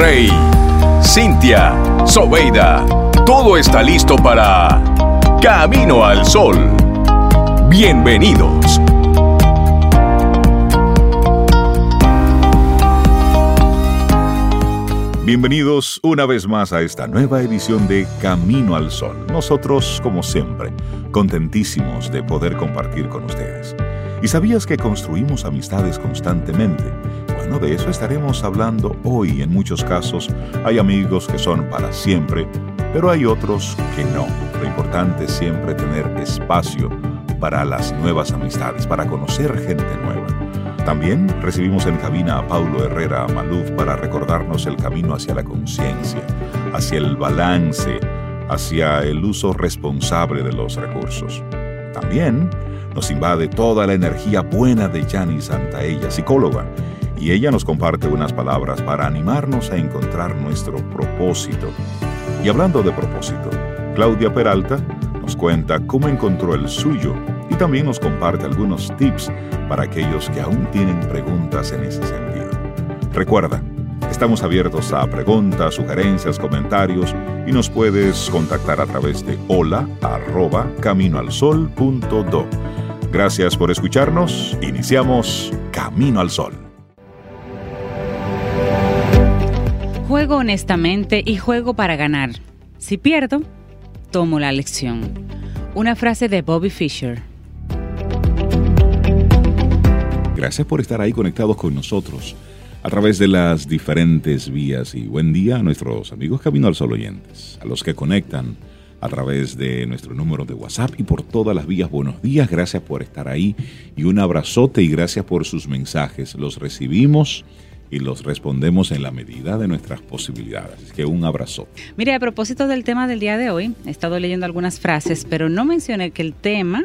Rey, Cintia, Sobeida, todo está listo para Camino al Sol. Bienvenidos. Bienvenidos una vez más a esta nueva edición de Camino al Sol. Nosotros, como siempre, contentísimos de poder compartir con ustedes. ¿Y sabías que construimos amistades constantemente? De eso estaremos hablando hoy. En muchos casos hay amigos que son para siempre, pero hay otros que no. Lo importante es siempre tener espacio para las nuevas amistades, para conocer gente nueva. También recibimos en cabina a Paulo Herrera Maluf para recordarnos el camino hacia la conciencia, hacia el balance, hacia el uso responsable de los recursos. También nos invade toda la energía buena de Yani Santaella, psicóloga, y ella nos comparte unas palabras para animarnos a encontrar nuestro propósito. Y hablando de propósito, Claudia Peralta nos cuenta cómo encontró el suyo y también nos comparte algunos tips para aquellos que aún tienen preguntas en ese sentido. Recuerda, estamos abiertos a preguntas, sugerencias, comentarios y nos puedes contactar a través de hola. Gracias por escucharnos. Iniciamos Camino al Sol. Juego honestamente y juego para ganar. Si pierdo, tomo la lección. Una frase de Bobby Fischer. Gracias por estar ahí conectados con nosotros a través de las diferentes vías y buen día a nuestros amigos Camino al Sol oyentes, a los que conectan a través de nuestro número de WhatsApp y por todas las vías. Buenos días, gracias por estar ahí y un abrazote y gracias por sus mensajes. Los recibimos y los respondemos en la medida de nuestras posibilidades. Que un abrazo. Mire, a propósito del tema del día de hoy, he estado leyendo algunas frases, pero no mencioné que el tema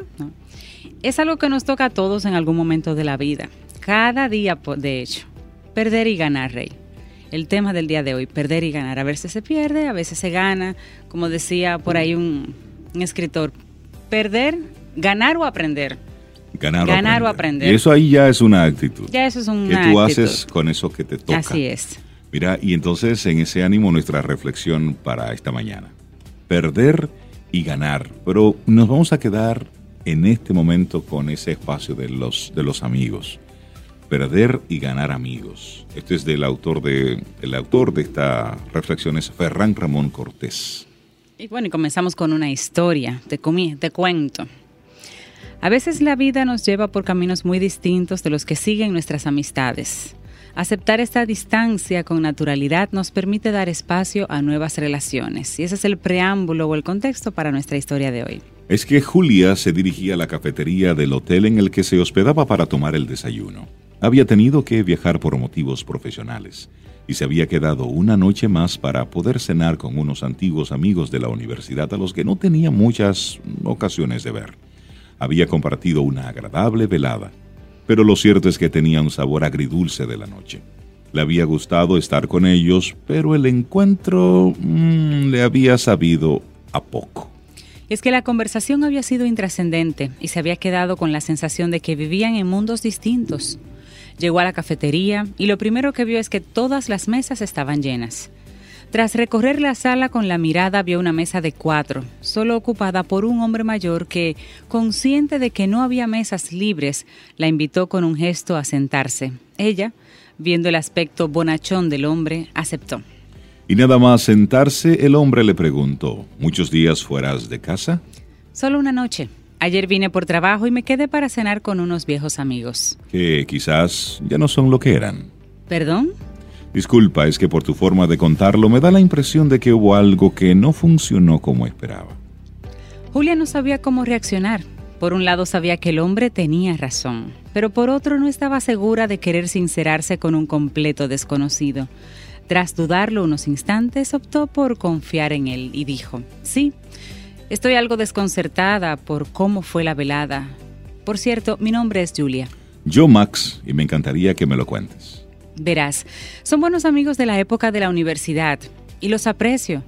es algo que nos toca a todos en algún momento de la vida. Cada día, de hecho. Perder y ganar, Rey el tema del día de hoy, perder y ganar. A veces se pierde, a veces se gana. Como decía por ahí un, escritor, perder, ganar o aprender. Ganar, o, aprender. Y eso ahí ya es una actitud. Ya eso es una Que tú haces con eso que te toca. Así es. Mira, y entonces en ese ánimo nuestra reflexión para esta mañana. Perder y ganar. Pero nos vamos a quedar en este momento con ese espacio de los, de los amigos. Perder y ganar amigos. Este es del autor de, el autor de esta reflexión es Ferran Ramón Cortés. Y bueno, y comenzamos con una historia, te, comí, te cuento. A veces la vida nos lleva por caminos muy distintos de los que siguen nuestras amistades. Aceptar esta distancia con naturalidad nos permite dar espacio a nuevas relaciones. Y ese es el preámbulo o el contexto para nuestra historia de hoy. Es que Julia se dirigía a la cafetería del hotel en el que se hospedaba para tomar el desayuno. Había tenido que viajar por motivos profesionales y se había quedado una noche más para poder cenar con unos antiguos amigos de la universidad a los que no tenía muchas ocasiones de ver. Había compartido una agradable velada, pero lo cierto es que tenía un sabor agridulce de la noche. Le había gustado estar con ellos, pero el encuentro mm, le había sabido a poco. Es que la conversación había sido intrascendente y se había quedado con la sensación de que vivían en mundos distintos. Llegó a la cafetería y lo primero que vio es que todas las mesas estaban llenas. Tras recorrer la sala con la mirada vio una mesa de cuatro, solo ocupada por un hombre mayor que, consciente de que no había mesas libres, la invitó con un gesto a sentarse. Ella, viendo el aspecto bonachón del hombre, aceptó. Y nada más sentarse, el hombre le preguntó, ¿muchos días fueras de casa? Solo una noche, Ayer vine por trabajo y me quedé para cenar con unos viejos amigos. Que quizás ya no son lo que eran. ¿Perdón? Disculpa, es que por tu forma de contarlo me da la impresión de que hubo algo que no funcionó como esperaba. Julia no sabía cómo reaccionar. Por un lado sabía que el hombre tenía razón, pero por otro no estaba segura de querer sincerarse con un completo desconocido. Tras dudarlo unos instantes, optó por confiar en él y dijo, sí, Estoy algo desconcertada por cómo fue la velada. Por cierto, mi nombre es Julia. Yo, Max, y me encantaría que me lo cuentes. Verás, son buenos amigos de la época de la universidad y los aprecio.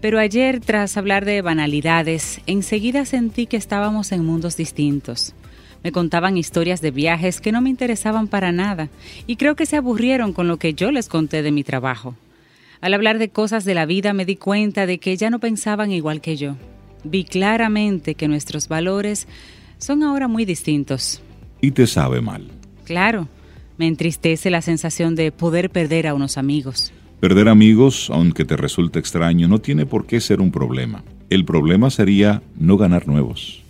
Pero ayer, tras hablar de banalidades, enseguida sentí que estábamos en mundos distintos. Me contaban historias de viajes que no me interesaban para nada y creo que se aburrieron con lo que yo les conté de mi trabajo. Al hablar de cosas de la vida me di cuenta de que ya no pensaban igual que yo. Vi claramente que nuestros valores son ahora muy distintos. Y te sabe mal. Claro, me entristece la sensación de poder perder a unos amigos. Perder amigos, aunque te resulte extraño, no tiene por qué ser un problema. El problema sería no ganar nuevos.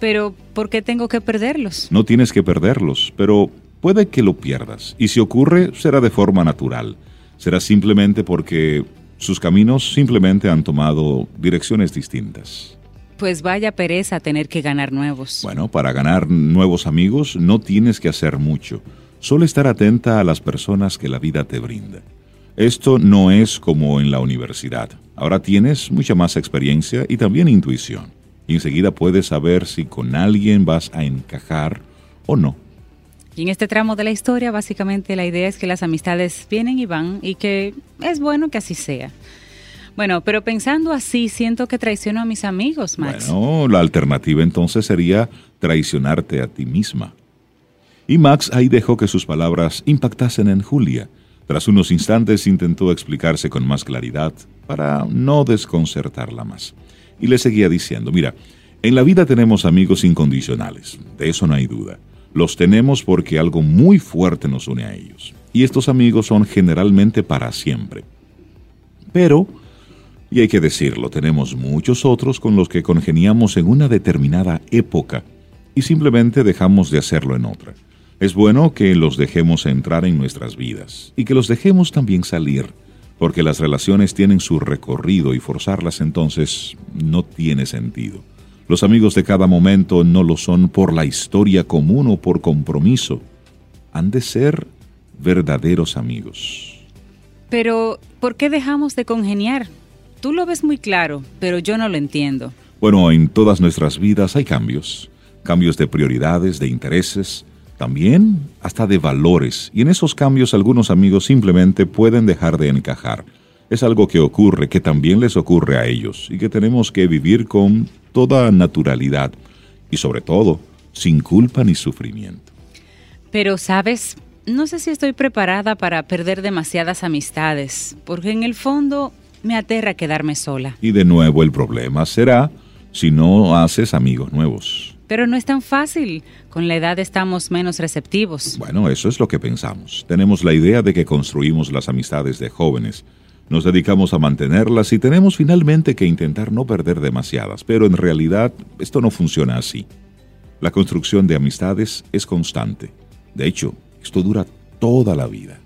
Pero, ¿por qué tengo que perderlos? No tienes que perderlos, pero puede que lo pierdas. Y si ocurre, será de forma natural. Será simplemente porque sus caminos simplemente han tomado direcciones distintas. Pues vaya pereza tener que ganar nuevos. Bueno, para ganar nuevos amigos no tienes que hacer mucho. Solo estar atenta a las personas que la vida te brinda. Esto no es como en la universidad. Ahora tienes mucha más experiencia y también intuición. Y enseguida puedes saber si con alguien vas a encajar o no. Y en este tramo de la historia, básicamente la idea es que las amistades vienen y van y que es bueno que así sea. Bueno, pero pensando así, siento que traiciono a mis amigos, Max. Bueno, la alternativa entonces sería traicionarte a ti misma. Y Max ahí dejó que sus palabras impactasen en Julia tras unos instantes intentó explicarse con más claridad para no desconcertarla más. Y le seguía diciendo, mira, en la vida tenemos amigos incondicionales, de eso no hay duda. Los tenemos porque algo muy fuerte nos une a ellos. Y estos amigos son generalmente para siempre. Pero, y hay que decirlo, tenemos muchos otros con los que congeniamos en una determinada época y simplemente dejamos de hacerlo en otra. Es bueno que los dejemos entrar en nuestras vidas y que los dejemos también salir, porque las relaciones tienen su recorrido y forzarlas entonces no tiene sentido. Los amigos de cada momento no lo son por la historia común o por compromiso. Han de ser verdaderos amigos. Pero, ¿por qué dejamos de congeniar? Tú lo ves muy claro, pero yo no lo entiendo. Bueno, en todas nuestras vidas hay cambios. Cambios de prioridades, de intereses, también hasta de valores, y en esos cambios algunos amigos simplemente pueden dejar de encajar. Es algo que ocurre, que también les ocurre a ellos, y que tenemos que vivir con toda naturalidad, y sobre todo, sin culpa ni sufrimiento. Pero, ¿sabes? No sé si estoy preparada para perder demasiadas amistades, porque en el fondo me aterra quedarme sola. Y de nuevo el problema será si no haces amigos nuevos. Pero no es tan fácil. Con la edad estamos menos receptivos. Bueno, eso es lo que pensamos. Tenemos la idea de que construimos las amistades de jóvenes. Nos dedicamos a mantenerlas y tenemos finalmente que intentar no perder demasiadas. Pero en realidad esto no funciona así. La construcción de amistades es constante. De hecho, esto dura toda la vida.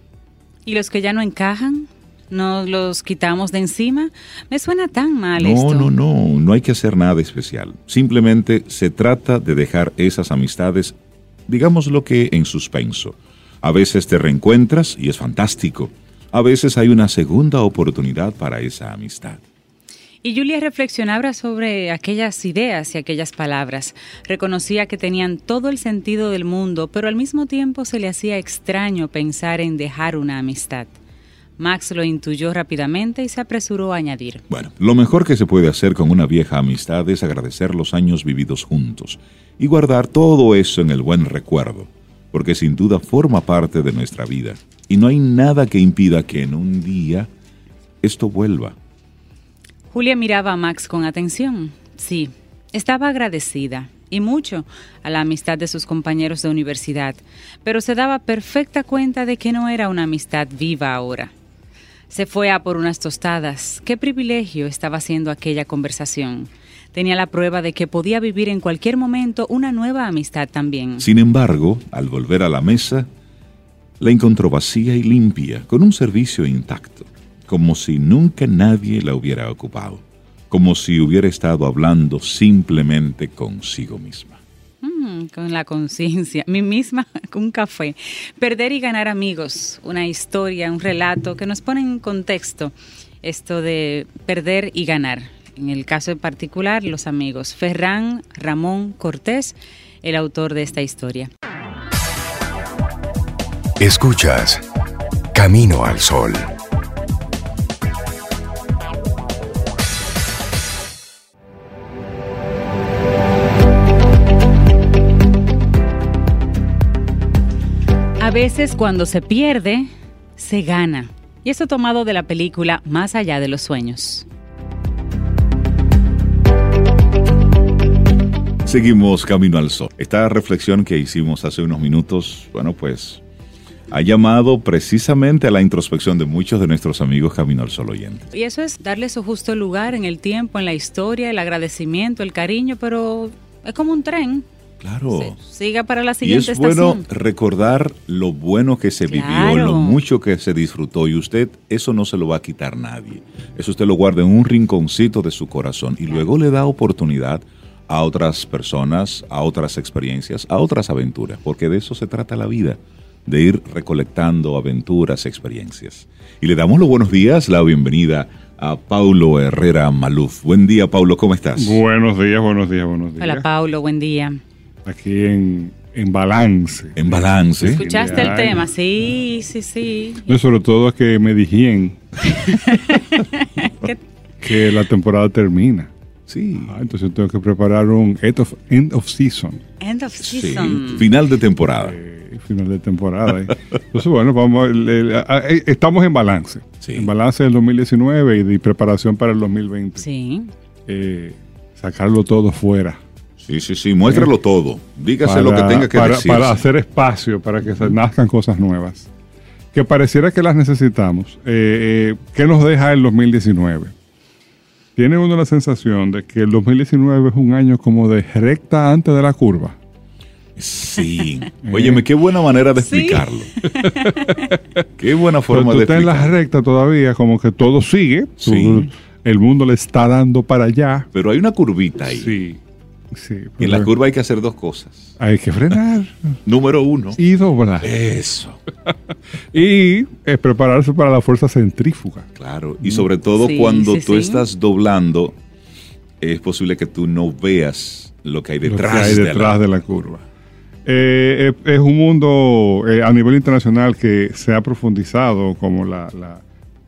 ¿Y los que ya no encajan? Nos los quitamos de encima. Me suena tan mal no, esto. No, no, no, no hay que hacer nada especial. Simplemente se trata de dejar esas amistades, digamos lo que en suspenso. A veces te reencuentras y es fantástico. A veces hay una segunda oportunidad para esa amistad. Y Julia reflexionaba sobre aquellas ideas y aquellas palabras. Reconocía que tenían todo el sentido del mundo, pero al mismo tiempo se le hacía extraño pensar en dejar una amistad. Max lo intuyó rápidamente y se apresuró a añadir. Bueno, lo mejor que se puede hacer con una vieja amistad es agradecer los años vividos juntos y guardar todo eso en el buen recuerdo, porque sin duda forma parte de nuestra vida y no hay nada que impida que en un día esto vuelva. Julia miraba a Max con atención. Sí, estaba agradecida y mucho a la amistad de sus compañeros de universidad, pero se daba perfecta cuenta de que no era una amistad viva ahora. Se fue a por unas tostadas. Qué privilegio estaba haciendo aquella conversación. Tenía la prueba de que podía vivir en cualquier momento una nueva amistad también. Sin embargo, al volver a la mesa, la encontró vacía y limpia, con un servicio intacto, como si nunca nadie la hubiera ocupado, como si hubiera estado hablando simplemente consigo misma con la conciencia, mí misma con un café. Perder y ganar amigos, una historia, un relato que nos pone en contexto esto de perder y ganar. En el caso en particular, los amigos. Ferran Ramón Cortés, el autor de esta historia. Escuchas Camino al Sol. A veces cuando se pierde, se gana. Y esto tomado de la película Más allá de los sueños. Seguimos Camino al Sol. Esta reflexión que hicimos hace unos minutos, bueno, pues ha llamado precisamente a la introspección de muchos de nuestros amigos Camino al Sol oyentes. Y eso es darle su justo lugar en el tiempo, en la historia, el agradecimiento, el cariño, pero es como un tren. Claro. siga para la siguiente y es bueno recordar lo bueno que se vivió, lo mucho que se disfrutó y usted eso no se lo va a quitar nadie. Eso usted lo guarda en un rinconcito de su corazón y luego le da oportunidad a otras personas, a otras experiencias, a otras aventuras, porque de eso se trata la vida de ir recolectando aventuras, experiencias. Y le damos los buenos días, la bienvenida a Paulo Herrera Maluf. Buen día, Paulo, ¿cómo estás? Buenos días, buenos días, buenos días. Hola, Paulo, buen día. Aquí en, en balance. En balance. ¿Escuchaste el tema? Sí, sí, sí. No, sobre todo es que me dijeron que la temporada termina. Sí. Ah, entonces tengo que preparar un end of, end of season. End of season. Final de temporada. Eh, final de temporada. entonces, bueno, vamos, eh, estamos en balance. En balance del 2019 y de preparación para el 2020. Sí. Eh, sacarlo todo fuera. Sí, sí, sí, muéstralo todo. Dígase lo que tenga que para, Para hacer espacio, para que se nazcan cosas nuevas. Que pareciera que las necesitamos. ¿Qué nos deja el 2019? tiene uno la sensación de que el 2019 es un año como de recta antes de la curva. Sí. Óyeme, qué buena manera de explicarlo. qué buena forma de explicarlo. Tú estás en la recta todavía, como que todo sigue. el mundo le está dando para allá. Pero hay una curvita ahí. Sí. Sí, en la curva hay que hacer dos cosas. Hay que frenar. Número uno. Y doblar. Eso. y es prepararse para la fuerza centrífuga. Claro. Y sobre todo cuando tú estás doblando, es posible que tú no veas lo que hay detrás, detrás de, la... curva. Eh, eh, es un mundo eh, a nivel internacional que se ha profundizado como la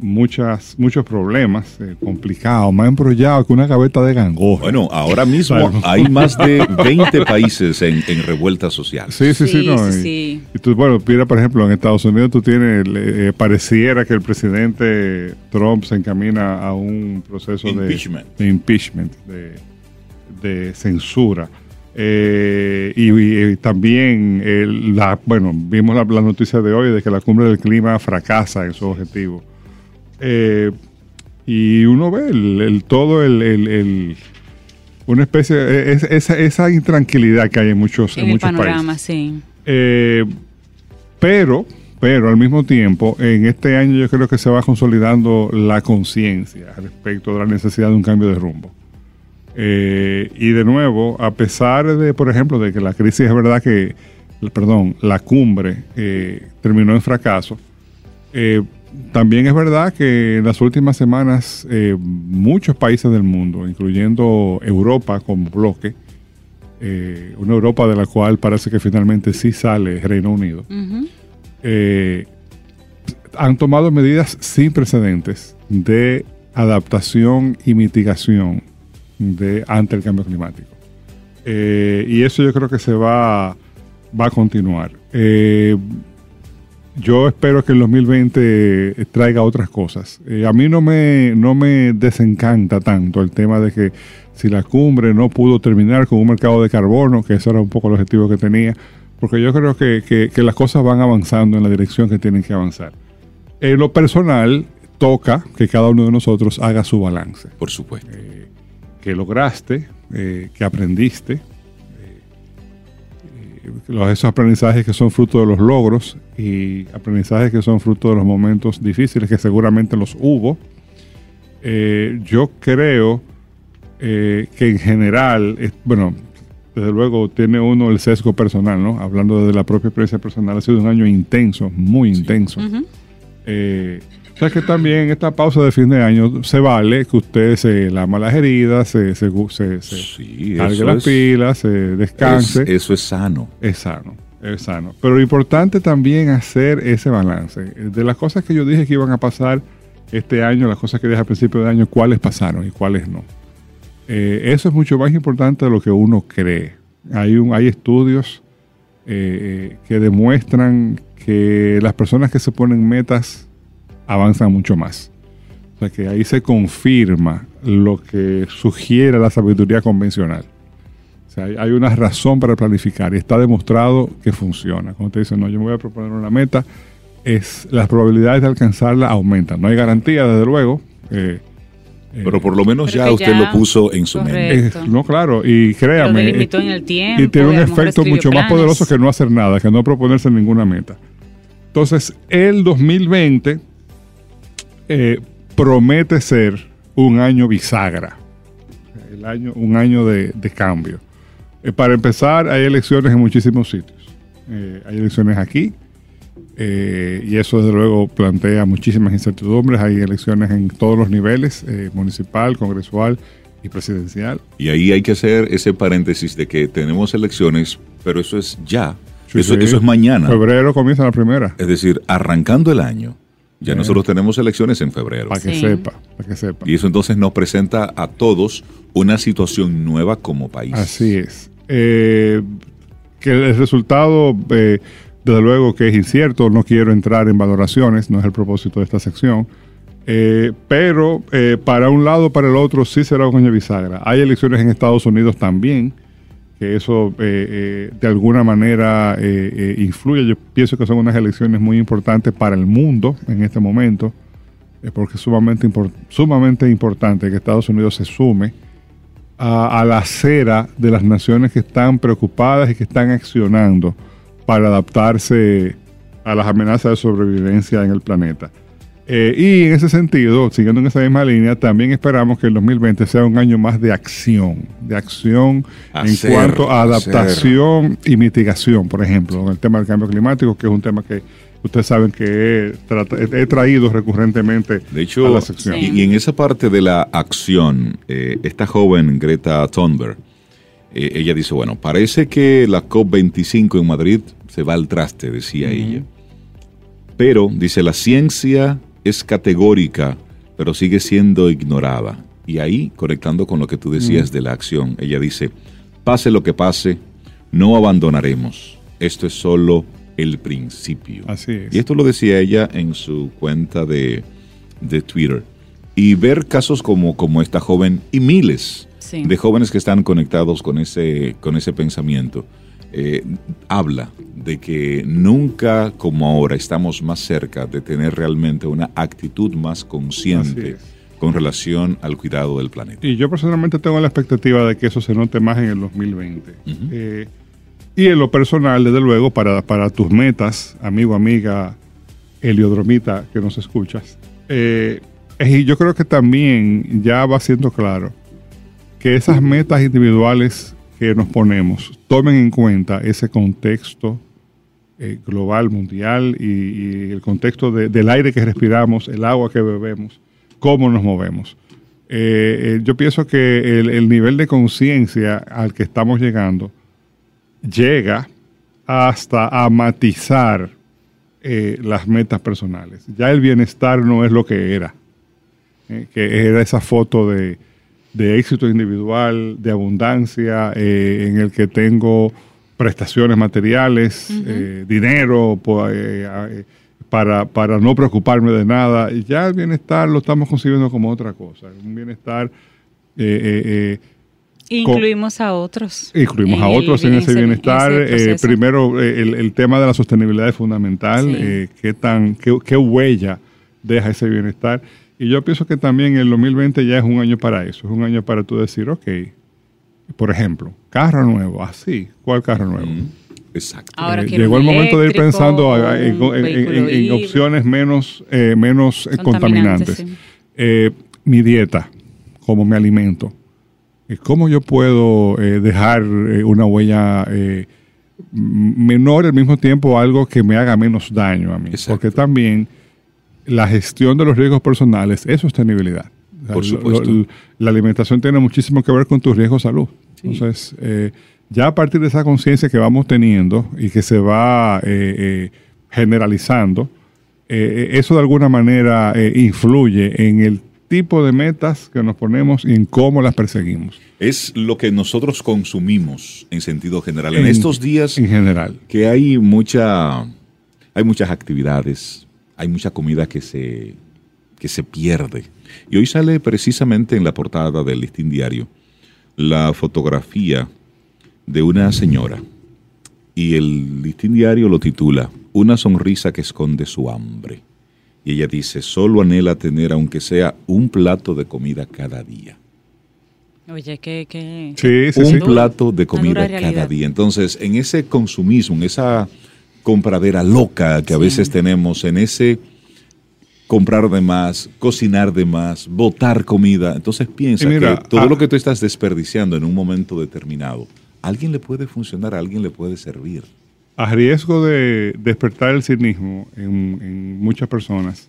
muchas, muchos problemas eh, complicados, más embrollados que una gaveta de gangoja. Bueno, ahora mismo hay más de 20 países en, revuelta social. Sí, sí, sí. sí, y, tú, bueno, mira, por ejemplo, en Estados Unidos tú tienes, eh, pareciera que el presidente Trump se encamina a un proceso de impeachment, de, censura. Eh, y, también, la, bueno, vimos la, la, noticia de hoy de que la cumbre del clima fracasa en su objetivo. Eh, y uno ve el, todo el, una especie de esa, esa, intranquilidad que hay en muchos, en, muchos países. Sí. Eh, pero, pero al mismo tiempo, en este año yo creo que se va consolidando la conciencia respecto de la necesidad de un cambio de rumbo. Eh, y de nuevo, a pesar de, por ejemplo, de que la crisis es verdad que, perdón, la cumbre terminó en fracaso, eh, también es verdad que en las últimas semanas eh, muchos países del mundo, incluyendo Europa como bloque, eh, una Europa de la cual parece que finalmente sí sale Reino Unido, eh, han tomado medidas sin precedentes de adaptación y mitigación de, ante el cambio climático. y eso yo creo que se va, va a continuar yo espero que el 2020 traiga otras cosas. Eh, a mí no me, no me desencanta tanto el tema de que si la cumbre no pudo terminar con un mercado de carbono, que ese era un poco el objetivo que tenía, porque yo creo que, las cosas van avanzando en la dirección que tienen que avanzar. En lo personal, toca que cada uno de nosotros haga su balance. Por supuesto. Eh, que lograste, eh, que aprendiste, esos aprendizajes que son fruto de los logros y aprendizajes que son fruto de los momentos difíciles, que seguramente los hubo. Eh, yo creo eh, que en general, bueno, desde luego tiene uno el sesgo personal, ¿no? Hablando desde la propia experiencia personal, ha sido un año intenso, muy intenso. O sea que también esta pausa de fin de año se vale que usted se lama las heridas, se, se, se, las pilas, se descanse. eso es sano. Es sano, es sano. Pero lo importante también hacer ese balance. De las cosas que yo dije que iban a pasar este año, las cosas que dije al principio de año, cuáles pasaron y cuáles no. Eh, eso es mucho más importante de lo que uno cree. Hay, un, hay estudios eh, que demuestran que las personas que se ponen metas avanzan mucho más. O sea que ahí se confirma lo que sugiere la sabiduría convencional. O sea, hay una razón para planificar y está demostrado que funciona. Cuando te dicen, no, yo me voy a proponer una meta, es, las probabilidades de alcanzarla aumentan. No hay garantía, desde luego. Eh, eh, pero por lo menos ya usted lo puso en su mente. no, claro, y créame. en el tiempo, y tiene un efecto mucho más poderoso que no hacer nada, que no proponerse ninguna meta. Entonces, el 2020 eh, promete ser un año bisagra, el año, un año de, cambio. para empezar, hay elecciones en muchísimos sitios. hay elecciones aquí, eh, y eso desde luego plantea muchísimas incertidumbres. Hay elecciones en todos los niveles, eh, municipal, congresual y presidencial. Y ahí hay que hacer ese paréntesis de que tenemos elecciones, pero eso es ya. eso, eso, es mañana. Febrero comienza la primera. Es decir, arrancando el año. Ya nosotros tenemos elecciones en febrero. Para que sepa, para que sepa. Y eso entonces nos presenta a todos una situación nueva como país. Así es. Eh, que el resultado desde luego que es incierto, no quiero entrar en valoraciones, no es el propósito de esta sección. Eh, pero eh, para un lado para el otro sí será un año bisagra. Hay elecciones en Estados Unidos también, que eso eh, de alguna manera influye. Yo pienso que son unas elecciones muy importantes para el mundo en este momento, porque es sumamente, sumamente importante que Estados Unidos se sume a, a la acera de las naciones que están preocupadas y que están accionando para adaptarse a las amenazas de sobrevivencia en el planeta. Eh, y en ese sentido, siguiendo en esa misma línea, también esperamos que el 2020 sea un año más de acción, de acción en cuanto a adaptación y mitigación, por ejemplo, en el tema del cambio climático, que es un tema que ustedes saben que he, traído recurrentemente de hecho, a la sección. Y, en esa parte de la acción, eh, esta joven Greta Thunberg, eh, ella dice, bueno, parece que la COP25 en Madrid se va al traste, decía ella. Pero, dice, la ciencia es categórica, pero sigue siendo ignorada. Y ahí, conectando con lo que tú decías de la acción, ella dice, pase lo que pase, no abandonaremos. Esto es solo el principio. Así es. Y esto lo decía ella en su cuenta de, de Twitter. Y ver casos como, como esta joven y miles de jóvenes que están conectados con ese, con ese pensamiento, eh, habla de que nunca como ahora estamos más cerca de tener realmente una actitud más consciente con relación al cuidado del planeta. Y yo personalmente tengo la expectativa de que eso se note más en el 2020. Eh, y en lo personal, desde luego, para, para tus metas, amigo, amiga, heliodromita que nos escuchas, eh, y yo creo que también ya va siendo claro que esas metas individuales que nos ponemos tomen en cuenta ese contexto eh, global, mundial y, el contexto del aire que respiramos, el agua que bebemos, cómo nos movemos. Eh, eh, yo pienso que el, nivel de conciencia al que estamos llegando llega hasta a matizar las metas personales. Ya el bienestar no es lo que era, que era esa foto de de éxito individual, de abundancia, eh, en el que tengo prestaciones materiales, eh, dinero eh, para, para no preocuparme de nada. Y ya el bienestar lo estamos concibiendo como otra cosa, un bienestar... Incluimos a otros. Incluimos a otros en, ese bienestar. primero, el, tema de la sostenibilidad es fundamental. qué, tan, qué, qué huella deja ese bienestar. Y yo pienso que también el 2020 ya es un año para eso, es un año para tú decir, ok, por ejemplo, carro nuevo, así, ¿cuál carro nuevo? Mm, exacto. Eh, llegó el momento de ir pensando en, opciones menos, eh, menos eh, contaminantes. mi dieta, cómo me alimento, cómo yo puedo dejar una huella menor al mismo tiempo algo que me haga menos daño a mí. Porque también la gestión de los riesgos personales es sostenibilidad. Por supuesto. la alimentación tiene muchísimo que ver con tus riesgos de salud. Entonces, eh, ya a partir de esa conciencia que vamos teniendo y que se va eh, eh, generalizando, eso de alguna manera influye en el tipo de metas que nos ponemos y en cómo las perseguimos. Es lo que nosotros consumimos en sentido general. En, estos días en general. que hay mucha hay muchas actividades, hay mucha comida que se, que se pierde. Y hoy sale precisamente en la portada del listín diario la fotografía de una señora. Y el listín diario lo titula Una sonrisa que esconde su hambre. Y ella dice, solo anhela tener aunque sea un plato de comida cada día. Oye, que... que Sí, sí, un sí. plato de comida cada día. Entonces, en ese consumismo, en esa compradera loca que a Sí. veces tenemos, en ese comprar de más, cocinar de más, botar comida, entonces piensa mira, que todo ah- lo que tú estás desperdiciando en un momento determinado, a alguien le puede funcionar, a alguien le puede servir. a riesgo de despertar el cinismo en, en muchas personas,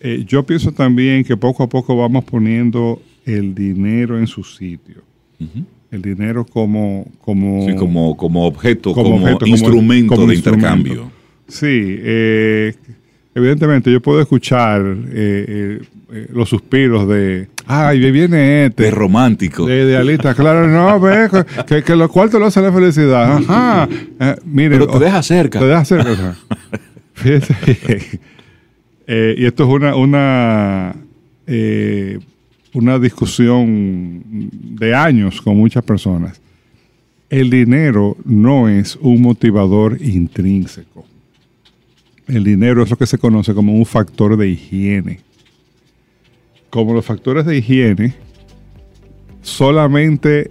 eh, yo pienso también que poco a poco vamos poniendo el dinero en su sitio. El dinero como... como Sí, como, como objeto, como como, objeto, como- instrumento como de instrumento. intercambio. Sí, eh, evidentemente yo puedo escuchar eh, eh, los suspiros de, ay, viene este. De romántico. De idealista, claro, no, ve, que, que lo cuarto lo hace la felicidad. Ajá. Mire, Pero te deja cerca. Te deja cerca. o sea. Fíjese. y esto es una, una, eh, una discusión de años con muchas personas. El dinero no es un motivador intrínseco. El dinero es lo que se conoce como un factor de higiene. Como los factores de higiene solamente,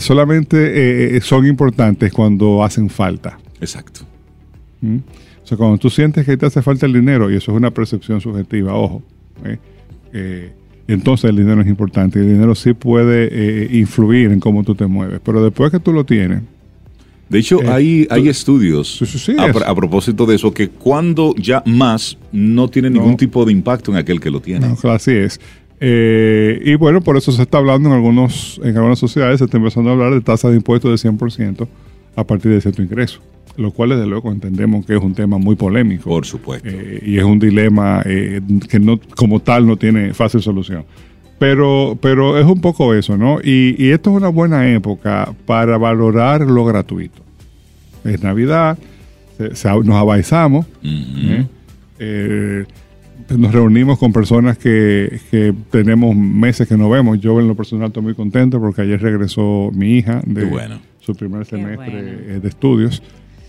solamente eh, son importantes cuando hacen falta. Exacto. ¿Mm? O sea, cuando tú sientes que te hace falta el dinero, y eso es una percepción subjetiva, ojo, ¿eh? Eh, entonces el dinero es importante. El dinero sí puede eh, influir en cómo tú te mueves. Pero después que tú lo tienes, De hecho, Eh, hay, hay tú- estudios Sí, sí, sí, a, es- pr- a propósito de eso, que cuando ya más no tiene No. ningún tipo de impacto en aquel que lo tiene. No, así es. Eh, y bueno, por eso se está hablando en, algunos, en algunas sociedades, se está empezando a hablar de tasa de impuestos de 100% a partir de cierto ingreso, lo cual desde luego entendemos que es un tema muy polémico. Por supuesto. Eh, y es un dilema eh, que no como tal no tiene fácil solución. Pero, pero es un poco eso, ¿no? Y, y esto es una buena época para valorar lo gratuito. Es Navidad, se- se- nos abaizamos. ¿eh? Eh, nos reunimos con personas que, que tenemos meses que no vemos. Yo en lo personal estoy muy contento porque ayer regresó mi hija de bueno. Su primer semestre bueno. eh, de estudios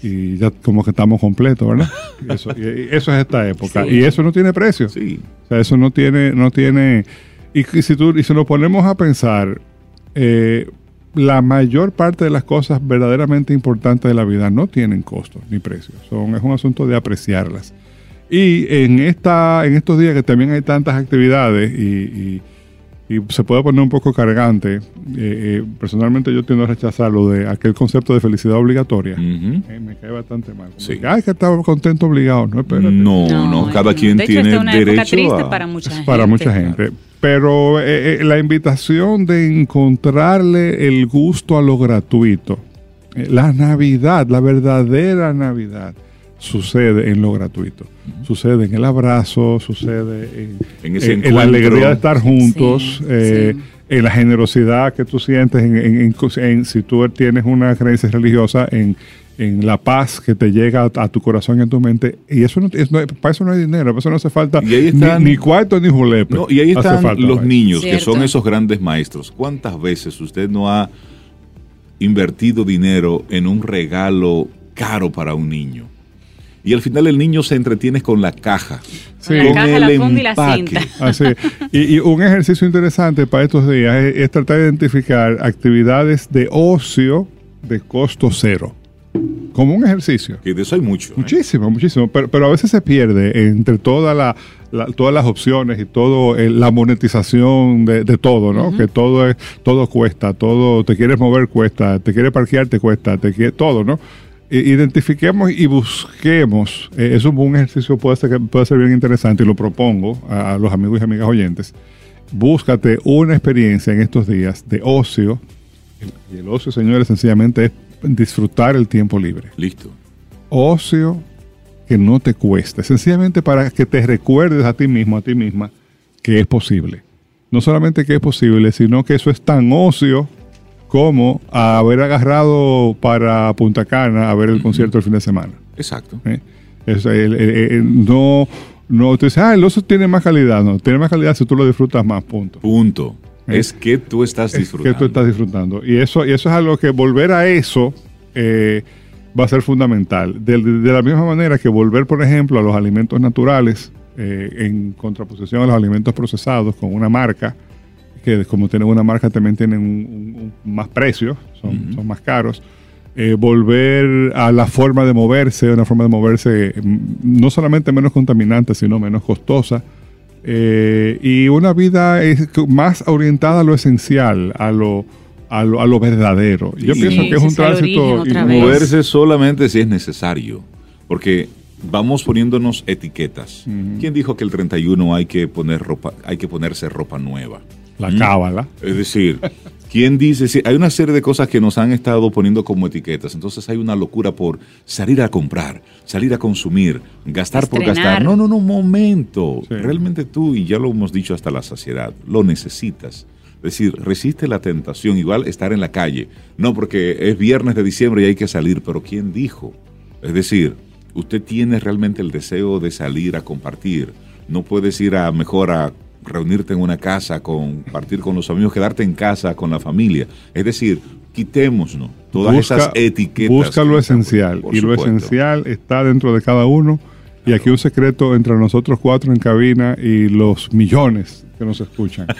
y ya como que estamos completos, ¿verdad? Eso, y- y eso es esta época. Sí. Y eso no tiene precio. Sí. O sea, eso no tiene, no tiene. Y, y si tú, y si nos ponemos a pensar, eh, la mayor parte de las cosas verdaderamente importantes de la vida no tienen costos ni precios. Son, es un asunto de apreciarlas. Y en esta, en estos días que también hay tantas actividades y, y- y se puede poner un poco cargante, eh, eh, personalmente yo tiendo a rechazar lo de aquel concepto de felicidad obligatoria. Eh, me cae bastante mal. Como Sí. que, Ay, que estaba contento obligado. No, espérate. No, no, cada quien De hecho, tiene es una época derecho triste a... para mucha gente. para mucha gente. Pero eh, eh, la invitación de encontrarle el gusto a lo gratuito, eh, la Navidad, la verdadera Navidad, sucede en lo gratuito. Sucede en el abrazo, sucede en, En ese en- en la alegría de estar juntos, Sí, eh, sí. en la generosidad que tú sientes, en, en- en- en- si tú tienes una creencia religiosa, en, en la paz que te llega a, a tu corazón y a tu mente. Y eso no, es- no- para eso no hay dinero, para eso no hace falta Y ahí ni- están- ni, cuarto ni julepe. No, y ahí Hace están falta, los niños, que son esos grandes maestros. ¿Cuántas veces usted no ha invertido dinero en un regalo caro para un niño? Y al final el niño se entretiene con la caja. Sí. La con caja, la funda y la cinta. Así. Y, y un ejercicio interesante para estos días es, es tratar de identificar actividades de ocio de costo cero. Como un ejercicio. Que de eso hay mucho. ¿eh? Muchísimo, muchísimo. Pero, pero a veces se pierde entre toda la, la- todas las opciones y todo eh, la monetización de, de todo, ¿no? Que todo es, todo cuesta, todo, te quieres mover cuesta, te quieres parquear te cuesta, te quiere, todo, ¿no? Identifiquemos y busquemos. eh, es un, ejercicio puede ser, puede ser bien interesante y lo propongo a, a los amigos y amigas oyentes. Búscate una experiencia en estos días de ocio. Y el ocio, señores, sencillamente es disfrutar el tiempo libre Listo. ocio que no te cueste, sencillamente para que te recuerdes a ti mismo, a ti misma, que es posible. No solamente que es posible, sino que eso es tan ocio como haber agarrado para Punta Cana a ver el concierto el fin de semana. Exacto. ¿eh? Es el- el- el- no, no, tú dices, ah, el oso tiene más calidad. No, tiene más calidad si tú lo disfrutas más, punto. Punto. Eh, Es que tú estás Es disfrutando. que tú estás disfrutando. Y eso, y eso es algo que volver a eso eh, va a ser fundamental. De, de- de la misma manera que volver, por ejemplo, a los alimentos naturales eh, en contraposición a los alimentos procesados con una marca, que como tienen una marca también tienen un, un- un más precio, son, Ujú. son más caros. Eh, volver a la forma de moverse, una forma de moverse mm, no solamente menos contaminante, sino menos costosa. Eh, y una vida es más orientada a lo esencial, a lo, a lo, a lo verdadero. Yo Sí. pienso que es un tránsito y-. Moverse solamente si es necesario. Porque vamos poniéndonos etiquetas. Ujú. ¿Quién dijo que el 31 hay que poner ropa, hay que ponerse ropa nueva? La Mm. cábala. Es decir, ¿quién dice? Sí, hay una serie de cosas que nos han estado poniendo como etiquetas. Entonces hay una locura por salir a comprar, salir a consumir, gastar por gastar. No, no, no, un momento. Sí. Realmente tú, y ya lo hemos dicho hasta la saciedad, lo necesitas. Es decir, resiste la tentación, igual estar en la calle. No porque es viernes de diciembre y hay que salir, pero ¿quién dijo? Es decir, usted tiene realmente el deseo de salir a compartir. No puedes ir a mejor a reunirte en una casa, compartir con los amigos, quedarte en casa con la familia. Es decir, quitémonos todas esas etiquetas. busca lo esencial. por Y lo esencial está dentro de cada uno. Y aquí un secreto entre nosotros cuatro en cabina y los millones que nos escuchan.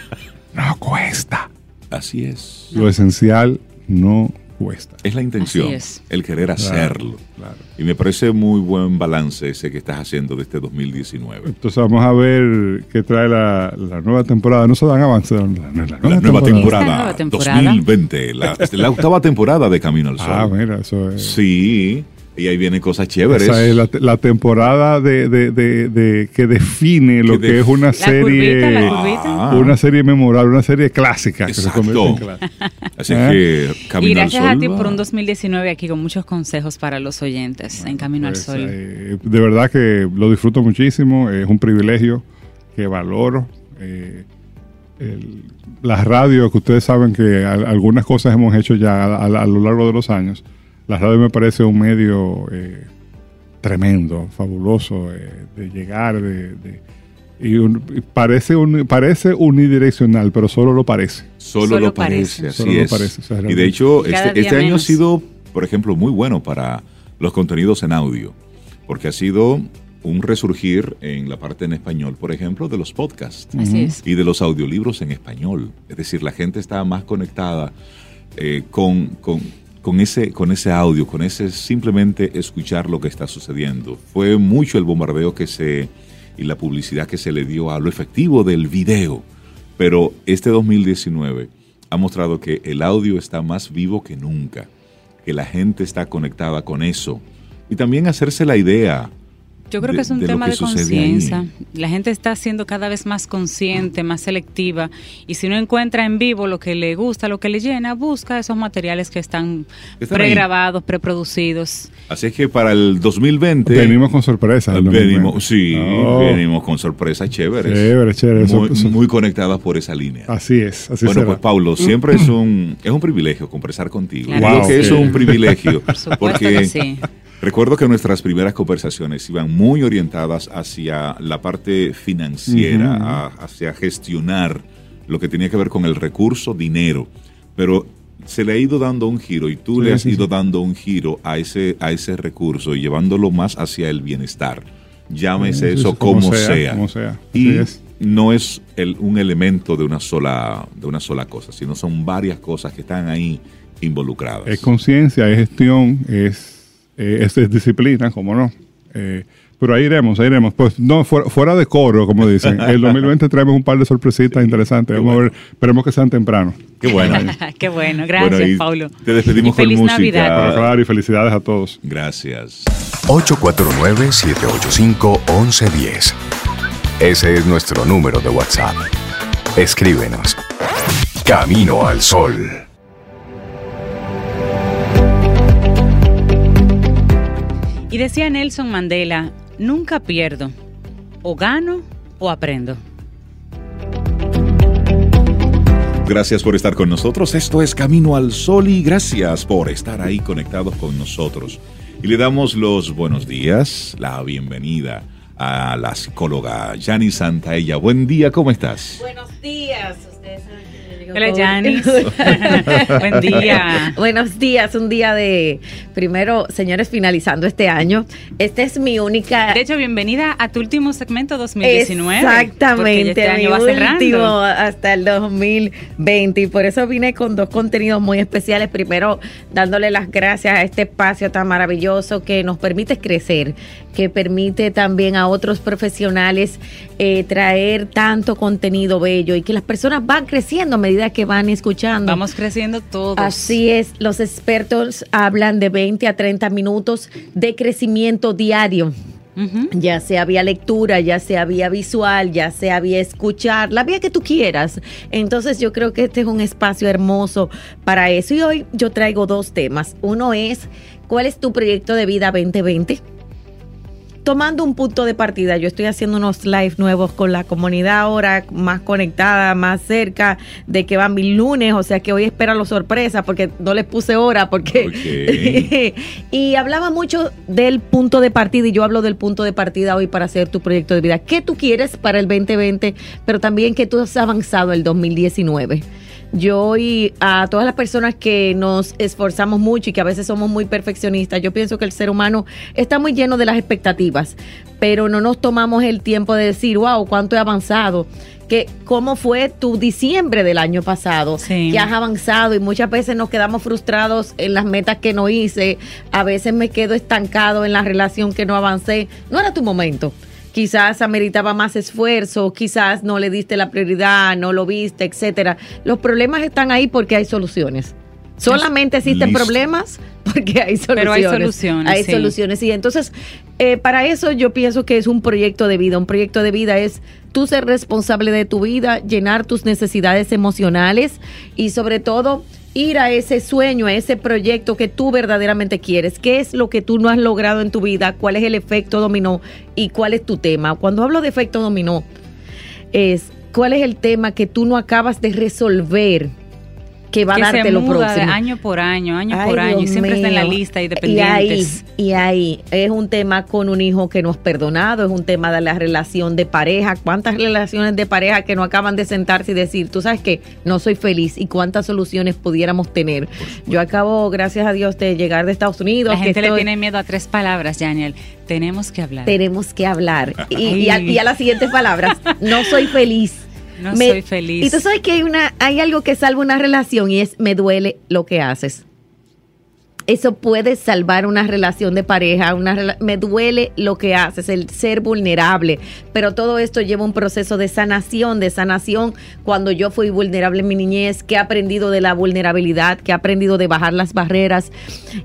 No cuesta. Así es. Lo esencial no cuesta. Es la intención, Así es. el querer hacerlo. Claro. Y me parece muy buen balance ese que estás haciendo de este 2019. Entonces vamos a ver qué trae la, la nueva temporada. No se dan avance. La, la- la La nueva temporada, nueva temporada. 2020, la, la octava temporada de Camino al Sol. Ah, mira, eso es. Sí, y ahí vienen cosas chéveres. Esa es la, la temporada de, de- de- de- que define lo Que que def- es una La serie. curvita, la curvita. Ah. Una serie memorable, una serie clásica que se Exacto. convierte en clásica. Así ¿Eh? que Camino Y gracias al a Sol. ti va. por un 2019 aquí con muchos consejos para los oyentes en Camino Pues, al Sol. eh, de verdad que lo disfruto muchísimo, es un privilegio que valoro. eh, el- las radios, que ustedes saben que al- algunas cosas hemos hecho ya a, a- a lo largo de los años, la radio me parece un medio eh, tremendo, fabuloso eh, de llegar, de, de- y un- parece, un, parece unidireccional, pero solo lo parece. Solo, Solo lo parece, parece. así Solo lo es. parece, o sea, y de hecho, este, este año ha sido, por ejemplo, muy bueno para los contenidos en audio, porque ha sido un resurgir en la parte en español, por ejemplo, de los podcasts Así es. y de los audiolibros en español. Es decir, la gente está más conectada eh, con, con- con ese, con ese audio, con ese simplemente escuchar lo que está sucediendo. Fue mucho el bombardeo que se y la publicidad que se le dio a lo efectivo del video. Pero este 2019 ha mostrado que el audio está más vivo que nunca, que la gente está conectada con eso. Y también hacerse la idea Yo creo de- que es un de tema de conciencia. La gente está siendo cada vez más consciente, más selectiva. Y si no encuentra en vivo lo que le gusta, lo que le llena, busca esos materiales que están, Están ahí. pregrabados, preproducidos. Así es que para el 2020 Venimos con sorpresas. el 2020. venimos, sí, Oh, venimos con sorpresas chéveres. Chévere, chévere. Muy, eso- muy conectadas por esa línea. Así es, así bueno, será. pues Paulo, siempre es un, es un privilegio conversar contigo. Claro Yo creo que sí. eso es un privilegio. Por supuesto porque que sí. Recuerdo que nuestras primeras conversaciones iban muy orientadas hacia la parte financiera, a- hacia gestionar lo que tenía que ver con el recurso, dinero. Pero se le ha ido dando un giro y tú Sí, le has sí, ido sí. dando un giro a ese, a ese recurso y llevándolo más hacia el bienestar. Llámese eso como, sea. Como sea. Y es. no es el- un elemento de una sola de una sola cosa, sino son varias cosas que están ahí involucradas. Es conciencia, es gestión, es, eh, es, es disciplina, como no. Eh, pero ahí iremos, ahí iremos. Pues no, fuera, fuera de coro, como dicen. El 2020 traemos un par de sorpresitas interesantes. Vamos a bueno. ver, esperemos que sean temprano. Qué bueno. Qué bueno, gracias, Bueno, y Paulo. te despedimos Y feliz con música. Navidad. Pero claro, y felicidades a todos. Gracias. 849-785-1110. Ese es nuestro número de WhatsApp. Escríbenos. Camino al Sol. Y decía Nelson Mandela, nunca pierdo, o gano o aprendo. Gracias por estar con nosotros. Esto es Camino al Sol y gracias por estar ahí conectados con nosotros. Y le damos los buenos días, la bienvenida a la psicóloga Yani Santaella. Buen día, ¿cómo estás? Buenos días. Hola, Janis. Buen día. Buenos días, un día de, primero, señores, finalizando este año. Esta es mi única... De hecho, bienvenida a tu último segmento 2019. Exactamente, este año mi va cerrando. último hasta el 2020. Y por eso vine con dos contenidos muy especiales. Primero, dándole las gracias a este espacio tan maravilloso que nos permite crecer, que permite también a otros profesionales eh, traer tanto contenido bello y que las personas van creciendo a medida que van escuchando. Vamos creciendo todos. Así es, los expertos hablan de 20 a 30 minutos de crecimiento diario. Ya sea vía lectura, ya sea vía visual, ya sea vía escuchar, la vía que tú quieras. Entonces yo creo que este es un espacio hermoso para eso. Y hoy yo traigo dos temas. Uno es, ¿cuál es tu proyecto de vida 2020? Tomando un punto de partida, yo estoy haciendo unos live nuevos con la comunidad ahora más conectada, más cerca de que van mi lunes, o sea que hoy espera sorpresa porque no les puse hora porque y hablaba mucho del punto de partida y yo hablo del punto de partida hoy para hacer tu proyecto de vida. ¿Qué tú quieres para el 2020, pero también que tú has avanzado el 2019? Yo y a todas las personas que nos esforzamos mucho y que a veces somos muy perfeccionistas, yo pienso que el ser humano está muy lleno de las expectativas, pero no nos tomamos el tiempo de decir, wow, cuánto he avanzado. Que, ¿Cómo fue tu diciembre del año pasado? Sí. Que has avanzado y muchas veces nos quedamos frustrados en las metas que no hice. A veces me quedo estancado en la relación que no avancé. No era tu momento quizás ameritaba más esfuerzo, quizás no le diste la prioridad, no lo viste, etcétera. Los problemas están ahí porque hay soluciones. Solamente existen Listo. problemas porque hay soluciones. Pero hay soluciones, Hay sí. soluciones. Y entonces, eh, para eso yo pienso que es un proyecto de vida. Un proyecto de vida es tú ser responsable de tu vida, llenar tus necesidades emocionales y sobre todo ir a ese sueño, a ese proyecto que tú verdaderamente quieres. ¿Qué es lo que tú no has logrado en tu vida? ¿Cuál es el efecto dominó? ¿Y cuál es tu tema? Cuando hablo de efecto dominó, es cuál es el tema que tú no acabas de resolver que va que a darte lo próximo. año por año, año Ay, por año, y Dios siempre está en la lista y Y ahí, dependientes. y ahí es un tema con un hijo que no has perdonado, es un tema de la relación de pareja. ¿Cuántas relaciones de pareja que no acaban de sentarse y decir, tú sabes que no soy feliz y cuántas soluciones pudiéramos tener? Yo acabo, gracias a Dios, de llegar de Estados Unidos. La que gente le tiene miedo a tres palabras, Daniel. Tenemos que hablar. tenemos que hablar. Y, y a, y a las siguientes palabras, no soy feliz. No soy feliz. Y tú sabes que hay, una, hay algo que salva una relación y es me duele lo que haces. Eso puede salvar una relación de pareja, una me duele lo que haces, el ser vulnerable, pero todo esto lleva un proceso de sanación, de sanación cuando yo fui vulnerable en mi niñez, que he aprendido de la vulnerabilidad, que he aprendido de bajar las barreras.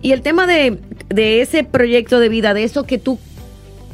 Y el tema de, de ese proyecto de vida, de eso que tú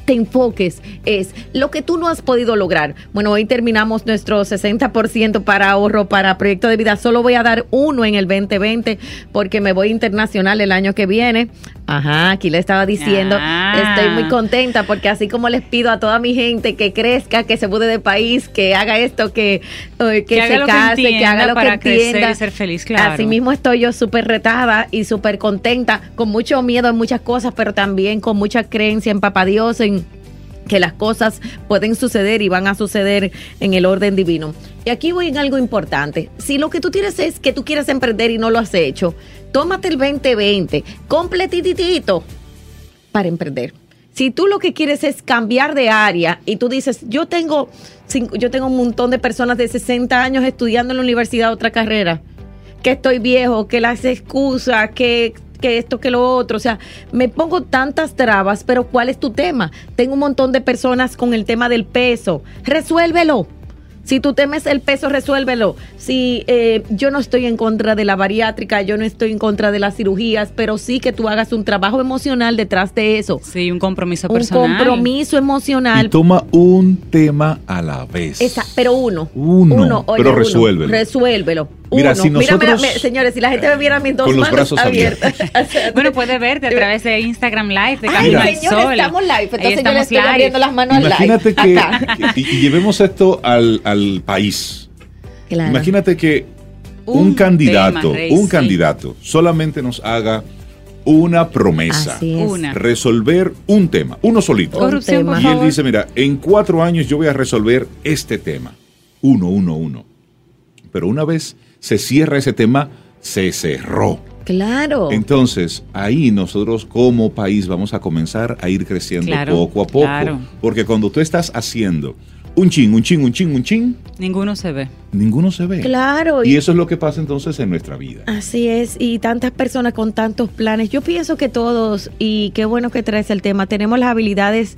te enfoques es lo que tú no has podido lograr. Bueno, hoy terminamos nuestro 60% para ahorro para proyecto de vida. Solo voy a dar uno en el 2020 porque me voy internacional el año que viene. Ajá, aquí le estaba diciendo. Ah. Estoy muy contenta porque así como les pido a toda mi gente que crezca, que se mude de país, que haga esto, que, eh, que, haga se que case, que haga lo para que entienda. y ser feliz, claro. Así mismo estoy yo súper retada y súper contenta, con mucho miedo en muchas cosas, pero también con mucha creencia en Papá Dios, en que las cosas pueden suceder y van a suceder en el orden divino. Y aquí voy en algo importante. Si lo que tú tienes es que tú quieres emprender y no lo has hecho, tómate el 2020 completitito para emprender. Si tú lo que quieres es cambiar de área y tú dices, yo tengo, yo tengo un montón de personas de 60 años estudiando en la universidad otra carrera, que estoy viejo, que las excusas, que, que esto, que lo otro. O sea, me pongo tantas trabas, pero ¿cuál es tu tema? Tengo un montón de personas con el tema del peso. Resuélvelo. Si tú temes el peso, resuélvelo. Si eh, yo no estoy en contra de la bariátrica, yo no estoy en contra de las cirugías, pero sí que tú hagas un trabajo emocional detrás de eso. Sí, un compromiso Un personal. compromiso Y emocional. toma un tema a la vez. Esa, pero uno. Uno, oye, pero uno. resuélvelo. Mira, Uno. si mira, mira, nosotros- me- señores, si la gente me viera mis dos Con los manos brazos abiertas. Bueno, puede verte a través de Instagram Live de Ay, Camino al señores, Sol. estamos live. Entonces yo le estamos estoy live. abriendo las manos al Imagínate live. que, Acá. y, y llevemos esto al, al país. Claro. Imagínate que un, Un candidato, Rey, un sí. candidato solamente nos haga una promesa. Una. Resolver un tema, uno solito. Corrupción. Y él dice, mira, en cuatro años yo voy a resolver este tema. Uno, uno, uno. Pero una vez se cierra ese tema, se cerró. Claro. Entonces, ahí nosotros como país vamos a comenzar a ir creciendo Claro, poco a poco. claro. Porque cuando tú estás haciendo un chin, un chin, un chin, un chin, Ninguno se ve. ninguno se ve. Claro. Y eso es lo que pasa entonces en nuestra vida. Así es, y tantas personas con tantos planes. Yo pienso que todos, y qué bueno que traes el tema, tenemos las habilidades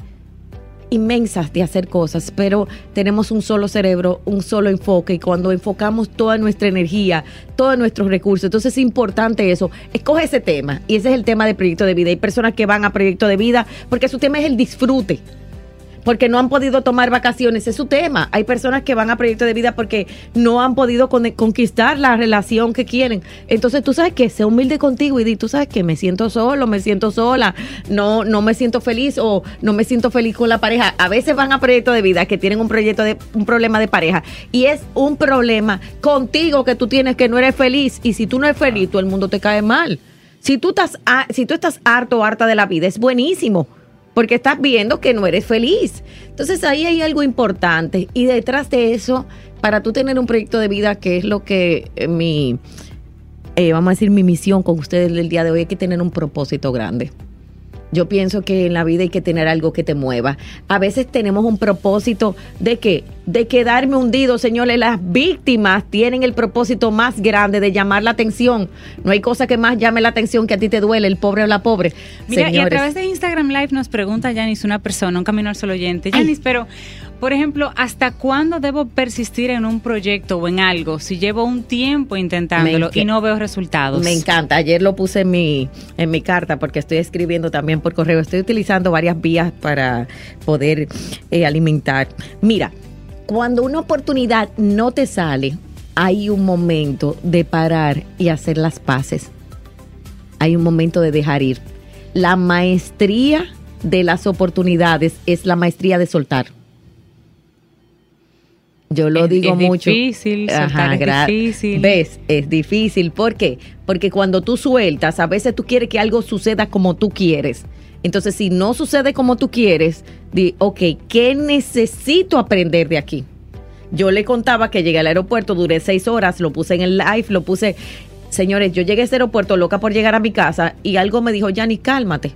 inmensas de hacer cosas, pero tenemos un solo cerebro, un solo enfoque, y cuando enfocamos toda nuestra energía, todos nuestros recursos, entonces es importante eso. Escoge ese tema, y ese es el tema de proyecto de vida. Hay personas que van a proyecto de vida porque su tema es el disfrute porque no han podido tomar vacaciones, es su tema. Hay personas que van a proyecto de vida porque no han podido con- conquistar la relación que quieren. Entonces tú sabes que sé humilde contigo y di, tú sabes que me siento solo, me siento sola, no, no me siento feliz o no me siento feliz con la pareja. A veces van a proyecto de vida que tienen un proyecto de un problema de pareja y es un problema contigo que tú tienes que no eres feliz y si tú no eres feliz, todo el mundo te cae mal. Si tú estás, si tú estás harto o harta de la vida, es buenísimo porque estás viendo que no eres feliz. Entonces ahí hay algo importante y detrás de eso, para tú tener un proyecto de vida, que es lo que eh, mi, eh, vamos a decir, mi misión con ustedes del día de hoy, hay que tener un propósito grande. Yo pienso que en la vida hay que tener algo que te mueva. A veces tenemos un propósito de que de quedarme hundido, señores. Las víctimas tienen el propósito más grande de llamar la atención. No hay cosa que más llame la atención que a ti te duele, el pobre o la pobre. Mira, y a través de Instagram Live nos pregunta Janice, una persona, un camino al solo oyente. Janice, pero, por ejemplo, ¿hasta cuándo debo persistir en un proyecto o en algo si llevo un tiempo intentándolo y no veo resultados? Me encanta. Ayer lo puse en mi, en mi carta porque estoy escribiendo también por correo. Estoy utilizando varias vías para poder eh, alimentar. Mira, cuando una oportunidad no te sale, hay un momento de parar y hacer las paces. Hay un momento de dejar ir. La maestría de las oportunidades es la maestría de soltar. Yo lo Es- digo es mucho. difícil, soltar es difícil. ¿Ves? Es difícil. ¿Por qué? Porque cuando tú sueltas, a veces tú quieres que algo suceda como tú quieres. Entonces, si no sucede como tú quieres, di, ok, ¿qué necesito aprender de aquí? Yo le contaba que llegué al aeropuerto, duré seis horas, lo puse en el live, lo puse. Señores, yo llegué a ese aeropuerto loca por llegar a mi casa y algo me dijo, Yanni, cálmate.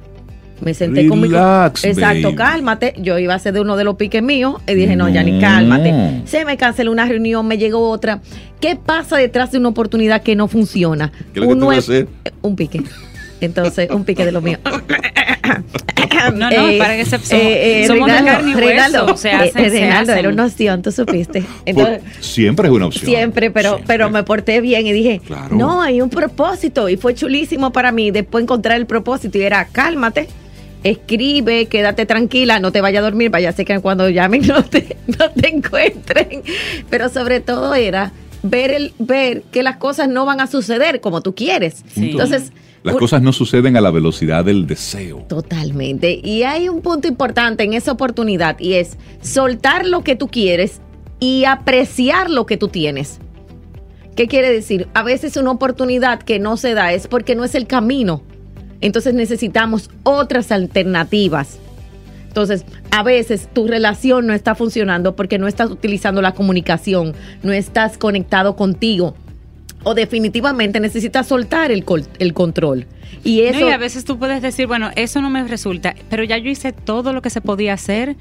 Me senté con mi Relax, Exacto, baby. cálmate. Yo iba a ser de uno de los piques míos y dije, no, No. Yanni, cálmate. Se me canceló una reunión, me llegó otra. ¿Qué pasa detrás de una oportunidad que no funciona? ¿Qué es lo que tú vas a hacer? Un pique. Entonces, un pique de lo mío. No, no, para que se- somos- somos de carne y hueso, Reinaldo, se hacen, eh, se hacen. era una opción, tú supiste. Entonces, Por- siempre es una opción. Siempre, pero, Siempre. pero me porté bien y dije, Claro. no, hay un propósito. Y fue chulísimo para mí después encontrar el propósito y era, cálmate, escribe, quédate tranquila, no te vayas a dormir, vaya a ser que cuando llamen no te, no te encuentren. Pero sobre todo era ver, el, ver que las cosas no van a suceder como tú quieres. Sí. Entonces, Las cosas no suceden a la velocidad del deseo. Totalmente. Y hay un punto importante en esa oportunidad y es soltar lo que tú quieres y apreciar lo que tú tienes. ¿Qué quiere decir? A veces una oportunidad que no se da es porque no es el camino. Entonces necesitamos otras alternativas. Entonces, a veces tu relación no está funcionando porque no estás utilizando la comunicación, no estás conectado contigo. O definitivamente necesitas soltar el, el control. Y No, eso... y a veces tú puedes decir, bueno, eso no me resulta, pero ya yo hice todo lo que se podía hacer,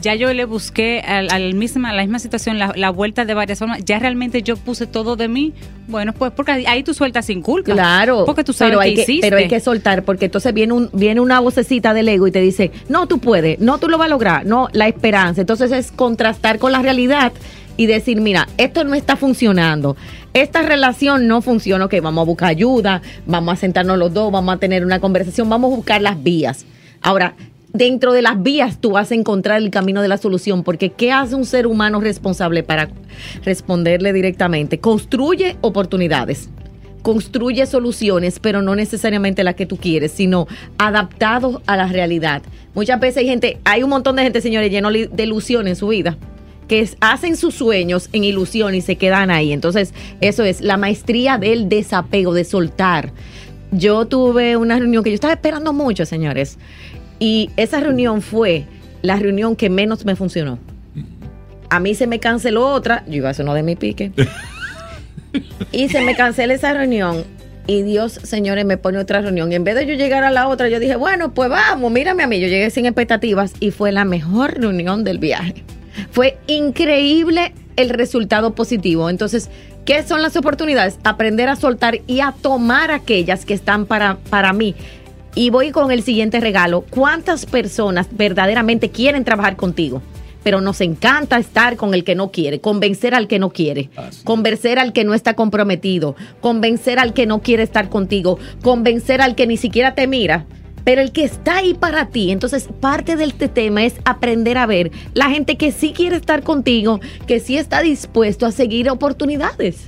ya yo le busqué al, al misma, a la misma situación la, la vuelta de varias formas, ya realmente yo puse todo de mí, bueno, pues porque ahí- tú sueltas sin culpa. Claro, Porque tú sabes pero hay que que, hiciste. pero hay que soltar, porque entonces viene un viene una vocecita del ego y te dice, no, tú puedes, no, tú lo vas a lograr, no, la esperanza. Entonces es contrastar con la realidad y decir, mira, esto no está funcionando, esta relación no funciona, ok, vamos a buscar ayuda, vamos a sentarnos los dos, vamos a tener una conversación, vamos a buscar las vías. Ahora, dentro de las vías tú vas a encontrar el camino de la solución, porque ¿qué hace un ser humano responsable para responderle directamente? Construye oportunidades construye soluciones, pero no necesariamente las que tú quieres, sino adaptados a la realidad. Muchas veces hay gente, hay un montón de gente, señores, lleno de ilusión en su vida, que hacen sus sueños en ilusión y se quedan ahí. Entonces, eso es la maestría del desapego, de soltar. yo tuve una reunión que yo estaba esperando mucho, señores. Y esa reunión fue la reunión que menos me funcionó. A mí se me canceló otra, yo iba a hacer uno de mi pique. y se me canceló esa reunión. Y Dios, señores, me pone otra reunión. Y en vez de yo llegar a la otra, yo dije, bueno, pues vamos, mírame a mí. Yo llegué sin expectativas y fue la mejor reunión del viaje. Fue increíble el resultado positivo. Entonces, ¿qué son las oportunidades? Aprender a soltar y a tomar aquellas que están para, para mí. Y voy con el siguiente regalo. ¿Cuántas personas verdaderamente quieren trabajar contigo? Pero nos encanta estar con el que no quiere, convencer al que no quiere, convencer al que no está comprometido, convencer al que no quiere estar contigo, convencer al que ni siquiera te mira pero el que está ahí para ti. Entonces, parte de este tema es aprender a ver la gente que sí quiere estar contigo, que sí está dispuesto a seguir oportunidades.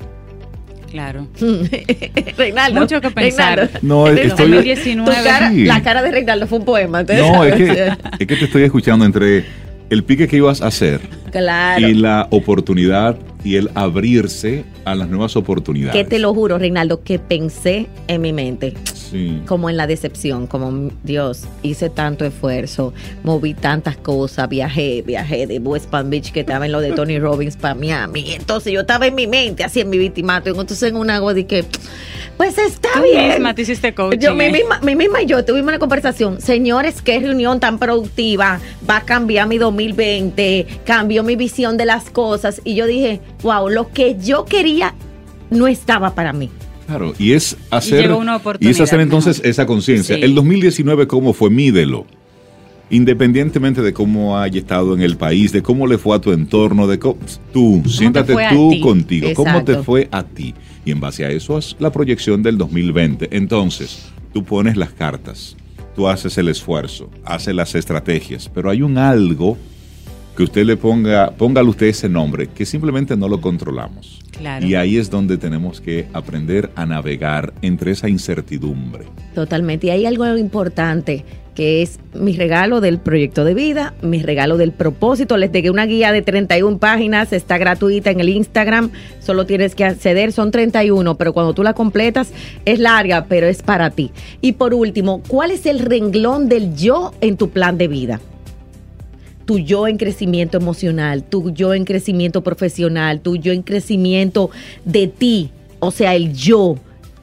Claro. Reinaldo. Mucho que pensar. No, En el estoy- 2019. Tu cara- Sí. La cara de Reinaldo fue un poema. No, es que, es que te estoy escuchando entre el pique que ibas a hacer Claro. y la oportunidad y el abrirse a las nuevas oportunidades. Que te lo juro, Reinaldo, que pensé en mi mente, Sí. como en la decepción, como Dios, hice tanto esfuerzo, moví tantas cosas, viajé, viajé de West Palm Beach, que estaba en lo de Tony Robbins para Miami. Entonces yo estaba en mi mente, así en mi victimato. Entonces en una hago de que, pues está Tú bien. misma te hiciste coaching, Yo, mi ¿eh? misma, mi misma y yo tuvimos una conversación. Señores, qué reunión tan productiva. Va a cambiar mi 2020. Cambió mi visión de las cosas. Y yo dije, wow, lo que yo quería no estaba para mí. Claro, y es hacer una y es hacer entonces mejor. esa conciencia. Sí. El 2019 cómo fue, mídelo. Independientemente de cómo haya estado en el país, de cómo le fue a tu entorno, de cómo tú, siéntate tú ti? contigo, cómo te fue a ti. Y en base a eso haz la proyección del 2020. Entonces, tú pones las cartas, tú haces el esfuerzo, haces las estrategias, pero hay un algo que usted le ponga, póngale usted ese nombre, que simplemente no lo controlamos. Claro. Y ahí es donde tenemos que aprender a navegar entre esa incertidumbre. Totalmente. Y hay algo importante que es mi regalo del proyecto de vida, mi regalo del propósito. Les dejé una guía de 31 páginas, está gratuita en el Instagram, solo tienes que acceder, son 31, pero cuando tú la completas es larga, pero es para ti. Y por último, ¿cuál es el renglón del yo en tu plan de vida? tu yo en crecimiento emocional, tu yo en crecimiento profesional, tu yo en crecimiento de ti, o sea, el yo.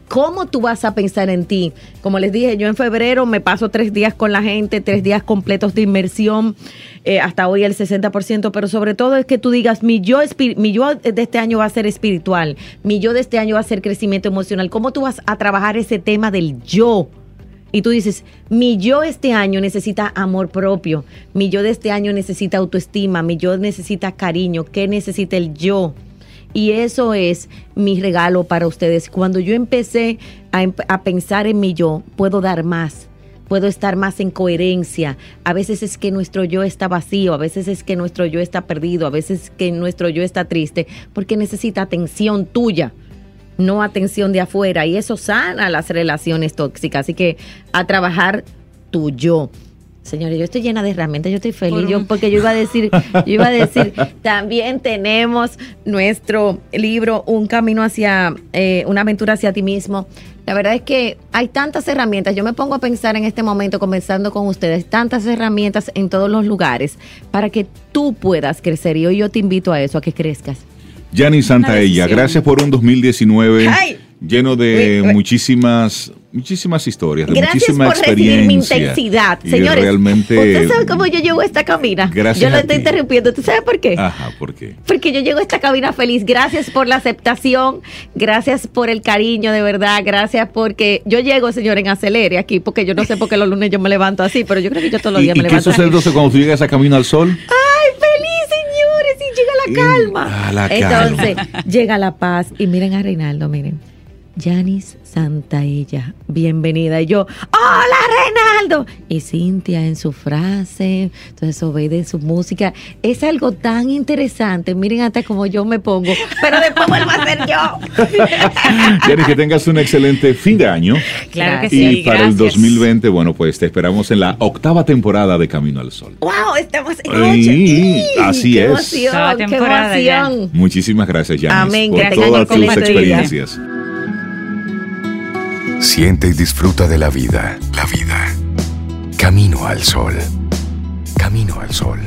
¿Cómo tú vas a pensar en ti? Como les dije, yo en febrero me paso tres días con la gente, tres días completos de inmersión, eh, hasta hoy el 60%, pero sobre todo es que tú digas, mi yo, mi yo de este año va a ser espiritual, mi yo de este año va a ser crecimiento emocional. ¿Cómo tú vas a trabajar ese tema del yo? Y tú dices, mi yo este año necesita amor propio, mi yo de este año necesita autoestima, mi yo necesita cariño, ¿qué necesita el yo? Y eso es mi regalo para ustedes. Cuando yo empecé a, em- a pensar en mi yo, puedo dar más, puedo estar más en coherencia. A veces es que nuestro yo está vacío, a veces es que nuestro yo está perdido, a veces es que nuestro yo está triste, porque necesita atención tuya no atención de afuera y eso sana las relaciones tóxicas. Así que a trabajar tu yo. Señores, yo estoy llena de herramientas, yo estoy feliz, Por yo, porque yo iba a decir, yo iba a decir, también tenemos nuestro libro Un camino hacia, eh, una aventura hacia ti mismo. La verdad es que hay tantas herramientas, yo me pongo a pensar en este momento, conversando con ustedes, tantas herramientas en todos los lugares para que tú puedas crecer y hoy yo te invito a eso, a que crezcas. Yanni Santaella, gracias por un 2019 Ay. Lleno de muchísimas, muchísimas historias, de Gracias muchísima por recibir mi intensidad. Y Señores, realmente, ¿usted sabe cómo yo llego a esta cabina? Gracias yo lo estoy ti. interrumpiendo. ¿Tú sabes por qué? Ajá, ¿por qué? Porque yo llego a esta cabina feliz. Gracias por la aceptación. Gracias por el cariño, de verdad. Gracias porque yo llego, señor, en acelere aquí, porque yo no sé por qué los lunes yo me levanto así, pero yo creo que yo todos los ¿Y, días y me qué levanto sucede así. entonces cuando tú llegas a Camino al Sol? ¡Ay, feliz, señores! Y llega la calma. a la Entonces, llega la paz. Y miren a Reinaldo, miren. Yanis Santaella, bienvenida. Y yo, ¡Hola, Reinaldo! Y Cintia en su frase, entonces Obeide en su música. Es algo tan interesante. Miren hasta como yo me pongo. Pero después vuelvo a ser yo. Yanni, que tengas un excelente fin de año. Claro que sí. y para el gracias. 2020, bueno, pues te esperamos en la octava temporada de Camino al Sol. ¡Wow! Estamos en Ay, ocho. ¡Ih! así ¡Qué es. emoción! ¡Qué temporada ya. emoción! Muchísimas gracias, Yanis, Amén, por gracias, todas tus experiencias. Siente y disfruta de la vida. La vida. Camino al sol. Camino al sol.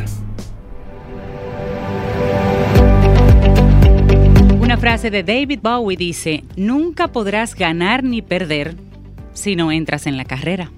Una frase de David Bowie dice, nunca podrás ganar ni perder si no entras en la carrera.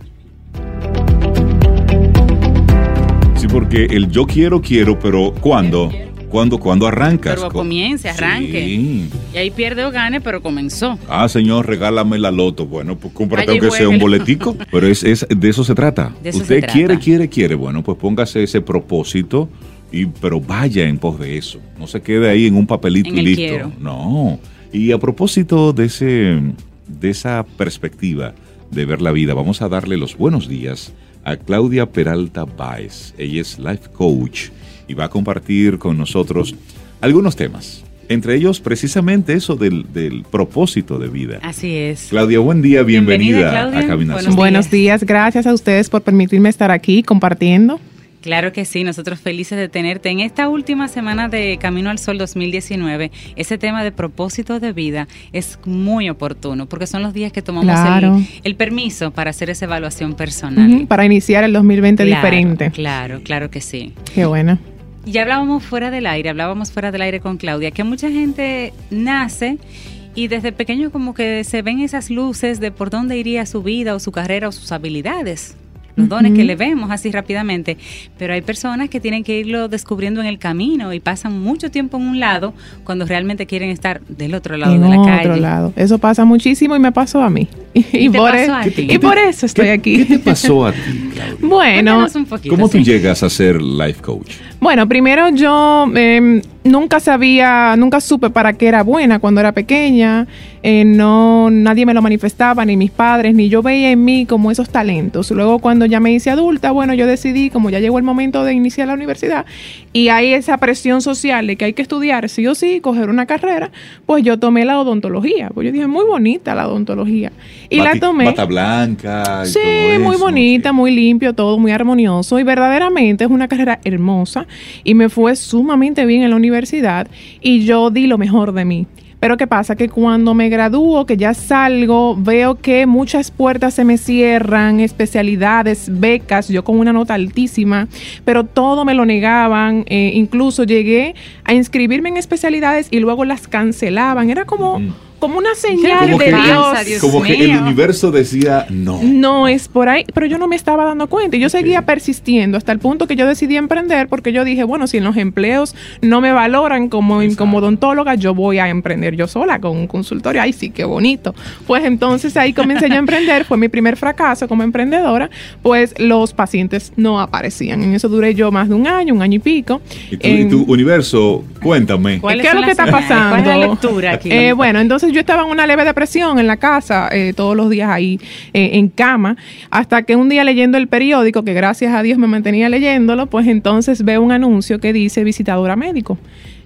Sí, porque el yo quiero, quiero, pero ¿cuándo? ¿Cuándo, cuándo arrancas? Pero comience, arranque. Sí. Y ahí pierde o gane, pero comenzó. Ah, señor, regálame la loto. Bueno, pues cómprate aunque sea un boletico. Pero es, es- de eso se trata. De eso Usted se quiere, trata. quiere, quiere. Bueno, pues póngase ese propósito, y, pero vaya en pos de eso. No se quede ahí en un papelito En y listo. quiero. No. Y a propósito de, ese, de esa perspectiva de ver la vida, vamos a darle los buenos días a Claudia Peralta Baez. Ella es life coach y va a compartir con nosotros algunos temas. Entre ellos, precisamente eso del, del propósito de vida. Así es. Claudia, buen día, bienvenida, Bienvenida, Claudia. a Cabina Buenos. Buenos días, gracias a ustedes por permitirme estar aquí compartiendo. Claro que sí, nosotros felices de tenerte en esta última semana de Camino al Sol 2019. Ese tema de propósito de vida es muy oportuno porque son los días que tomamos Claro. el, el permiso para hacer esa evaluación personal. Para iniciar el 2020 Claro, diferente. Claro, claro que sí. Qué bueno. Ya hablábamos fuera del aire, hablábamos fuera del aire con Claudia, que mucha gente nace y desde pequeño como que se ven esas luces de por dónde iría su vida o su carrera o sus habilidades. Los dones que le vemos así rápidamente, pero hay personas que tienen que irlo descubriendo en el camino y pasan mucho tiempo en un lado cuando realmente quieren estar del otro lado en de la otro calle. lado. Eso pasa muchísimo y me pasó a mí. Y, te por, pasó a ti? y por eso estoy ¿Qué- aquí. ¿Qué te pasó a ti, Claudia? Bueno, un poquito, ¿Cómo tú sí. llegas a ser life coach? Bueno, primero yo eh, nunca sabía, nunca supe para qué era buena cuando era pequeña. Eh, no, nadie me lo manifestaba, ni mis padres, ni yo veía en mí como esos talentos. Luego cuando ya me hice adulta, bueno, yo decidí, como ya llegó el momento de iniciar la universidad, y hay esa presión social de que hay que estudiar sí o sí, coger una carrera, pues yo tomé la odontología. Pues yo dije, muy bonita la odontología. Y la tomé. Bata blanca y Sí, todo muy eso, bonita, sí. muy limpio, todo muy armonioso y verdaderamente es una carrera hermosa y me fue sumamente bien en la universidad y yo di lo mejor de mí. Pero ¿qué pasa? Que cuando me gradúo, que ya salgo, veo que muchas puertas se me cierran, especialidades, becas, yo con una nota altísima, pero todo me lo negaban. eh, incluso llegué a inscribirme en especialidades y luego las cancelaban. Era como. Como una señal Como de que, Dios. Dios como que el universo decía no. No es por ahí, pero yo no me estaba dando cuenta y yo seguía persistiendo hasta el punto que yo decidí emprender porque yo dije, bueno, si en los empleos no me valoran como, Exacto. como odontóloga, yo voy a emprender yo sola con un consultorio. Ay, sí, qué bonito. Pues entonces ahí comencé yo a emprender, fue mi primer fracaso como emprendedora, pues los pacientes no aparecían. En eso duré yo más de un año, un año y pico. Y tu universo, cuéntame. ¿Cuáles ¿Qué es lo que está señales? ¿Cuál es la pasando? lectura aquí? Eh, bueno, entonces yo estaba en una leve depresión en la casa, eh, todos los días ahí eh, en cama, hasta que un día leyendo el periódico, que gracias a Dios me mantenía leyéndolo, pues entonces veo un anuncio que dice visitadora médico.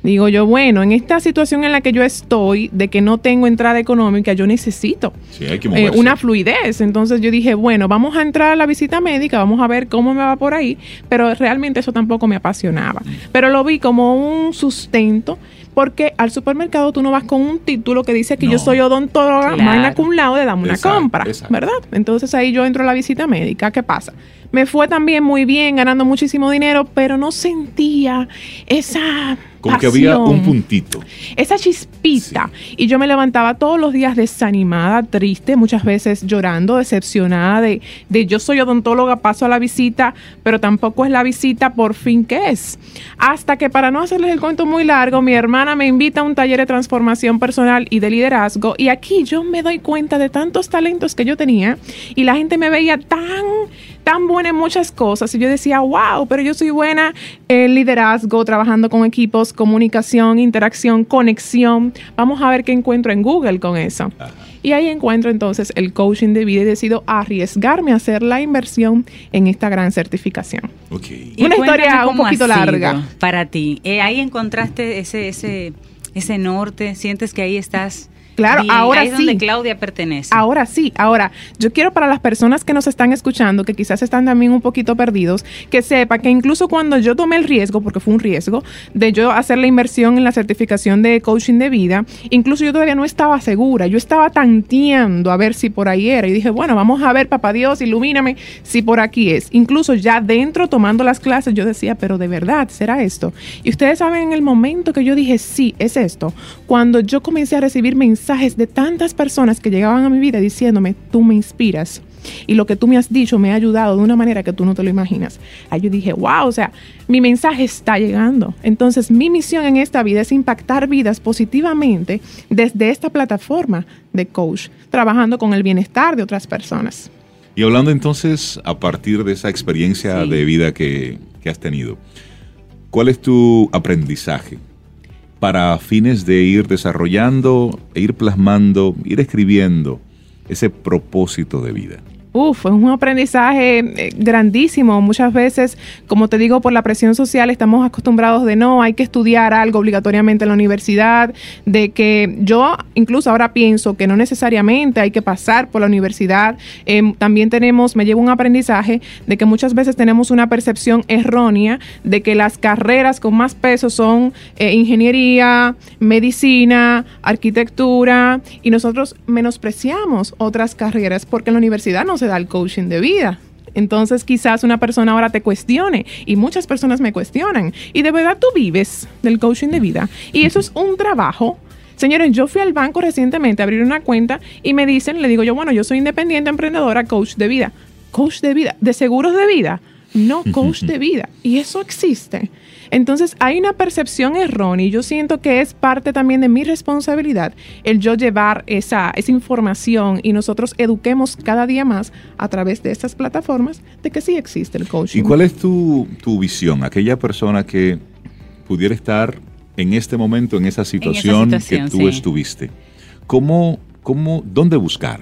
Digo yo, bueno, en esta situación en la que yo estoy, de que no tengo entrada económica, yo necesito Sí, hay que eh, una fluidez. Entonces yo dije, bueno, vamos a entrar a la visita médica, vamos a ver cómo me va por ahí, pero realmente eso tampoco me apasionaba. Pero lo vi como un sustento, porque al supermercado tú no vas con un título que dice que No. yo soy odontóloga, Claro. magna cum laude, dame una Exacto, compra, exacto. ¿verdad? Entonces ahí yo entro a la visita médica, ¿qué pasa? Me fue también muy bien, ganando muchísimo dinero, pero no sentía esa Como que había un puntito. esa chispita. Y yo me levantaba todos los días desanimada, triste, muchas veces llorando, decepcionada de, de yo soy odontóloga, paso a la visita, pero tampoco es la visita por fin que es. Hasta que para no hacerles el cuento muy largo, mi hermana me invita a un taller de transformación personal y de liderazgo. Y aquí yo me doy cuenta de tantos talentos que yo tenía y la gente me veía tan tan buena en muchas cosas y yo decía, wow, pero yo soy buena en liderazgo, trabajando con equipos, comunicación, interacción, conexión. Vamos a ver qué encuentro en Google con eso. Y ahí encuentro entonces el coaching de vida y decido arriesgarme a hacer la inversión en esta gran certificación. Una historia un poquito larga. Para ti, Eh, ahí encontraste ese, ese, ese norte, sientes que ahí estás Claro, Y ahora ahí es sí. donde Claudia pertenece. Ahora sí, ahora yo quiero para las personas que nos están escuchando, que quizás están también un poquito perdidos, que sepa que incluso cuando yo tomé el riesgo, porque fue un riesgo, de yo hacer la inversión en la certificación de coaching de vida, incluso yo todavía no estaba segura, yo estaba tanteando a ver si por ahí era y dije, bueno, vamos a ver, papá Dios, ilumíname si por aquí es. Incluso ya dentro tomando las clases yo decía, pero de verdad, ¿será esto? Y ustedes saben en el momento que yo dije, sí, es esto, cuando yo comencé a recibir mensajes de tantas personas que llegaban a mi vida diciéndome, tú me inspiras. Y lo que tú me has dicho me ha ayudado de una manera que tú no te lo imaginas. Ahí yo dije, wow, o sea, mi mensaje está llegando. Entonces, mi misión en esta vida es impactar vidas positivamente desde esta plataforma de coach, trabajando con el bienestar de otras personas. Y hablando entonces a partir de esa experiencia Sí. de vida que, que has tenido, ¿cuál es tu aprendizaje para fines de ir desarrollando, e ir plasmando, ir escribiendo ese propósito de vida? Uf, es un aprendizaje eh, grandísimo. Muchas veces, como te digo, por la presión social estamos acostumbrados de no, hay que estudiar algo obligatoriamente en la universidad, de que yo incluso ahora pienso que no necesariamente hay que pasar por la universidad. Em, también tenemos, me llevo un aprendizaje de que muchas veces tenemos una percepción errónea de que las carreras con más peso son eh, ingeniería, medicina, arquitectura, y nosotros menospreciamos otras carreras porque en la universidad no se da el coaching de vida. Entonces quizás una persona ahora te cuestione y muchas personas me cuestionan. Y de verdad tú vives del coaching de vida. Y eso es un trabajo. Señores, yo fui al banco recientemente a abrir una cuenta y me dicen, le digo yo, bueno, yo soy independiente, emprendedora, coach de vida. Coach de vida, de seguros de vida. No, coach de vida. Y eso existe. Entonces hay una percepción errónea y yo siento que es parte también de mi responsabilidad el yo llevar esa, esa información y nosotros eduquemos cada día más a través de estas plataformas de que sí existe el coaching. ¿Y cuál es tu, tu visión? Aquella persona que pudiera estar en este momento, en esa situación, situación, que tú sí. estuviste. ¿Cómo, cómo, ¿Dónde buscar?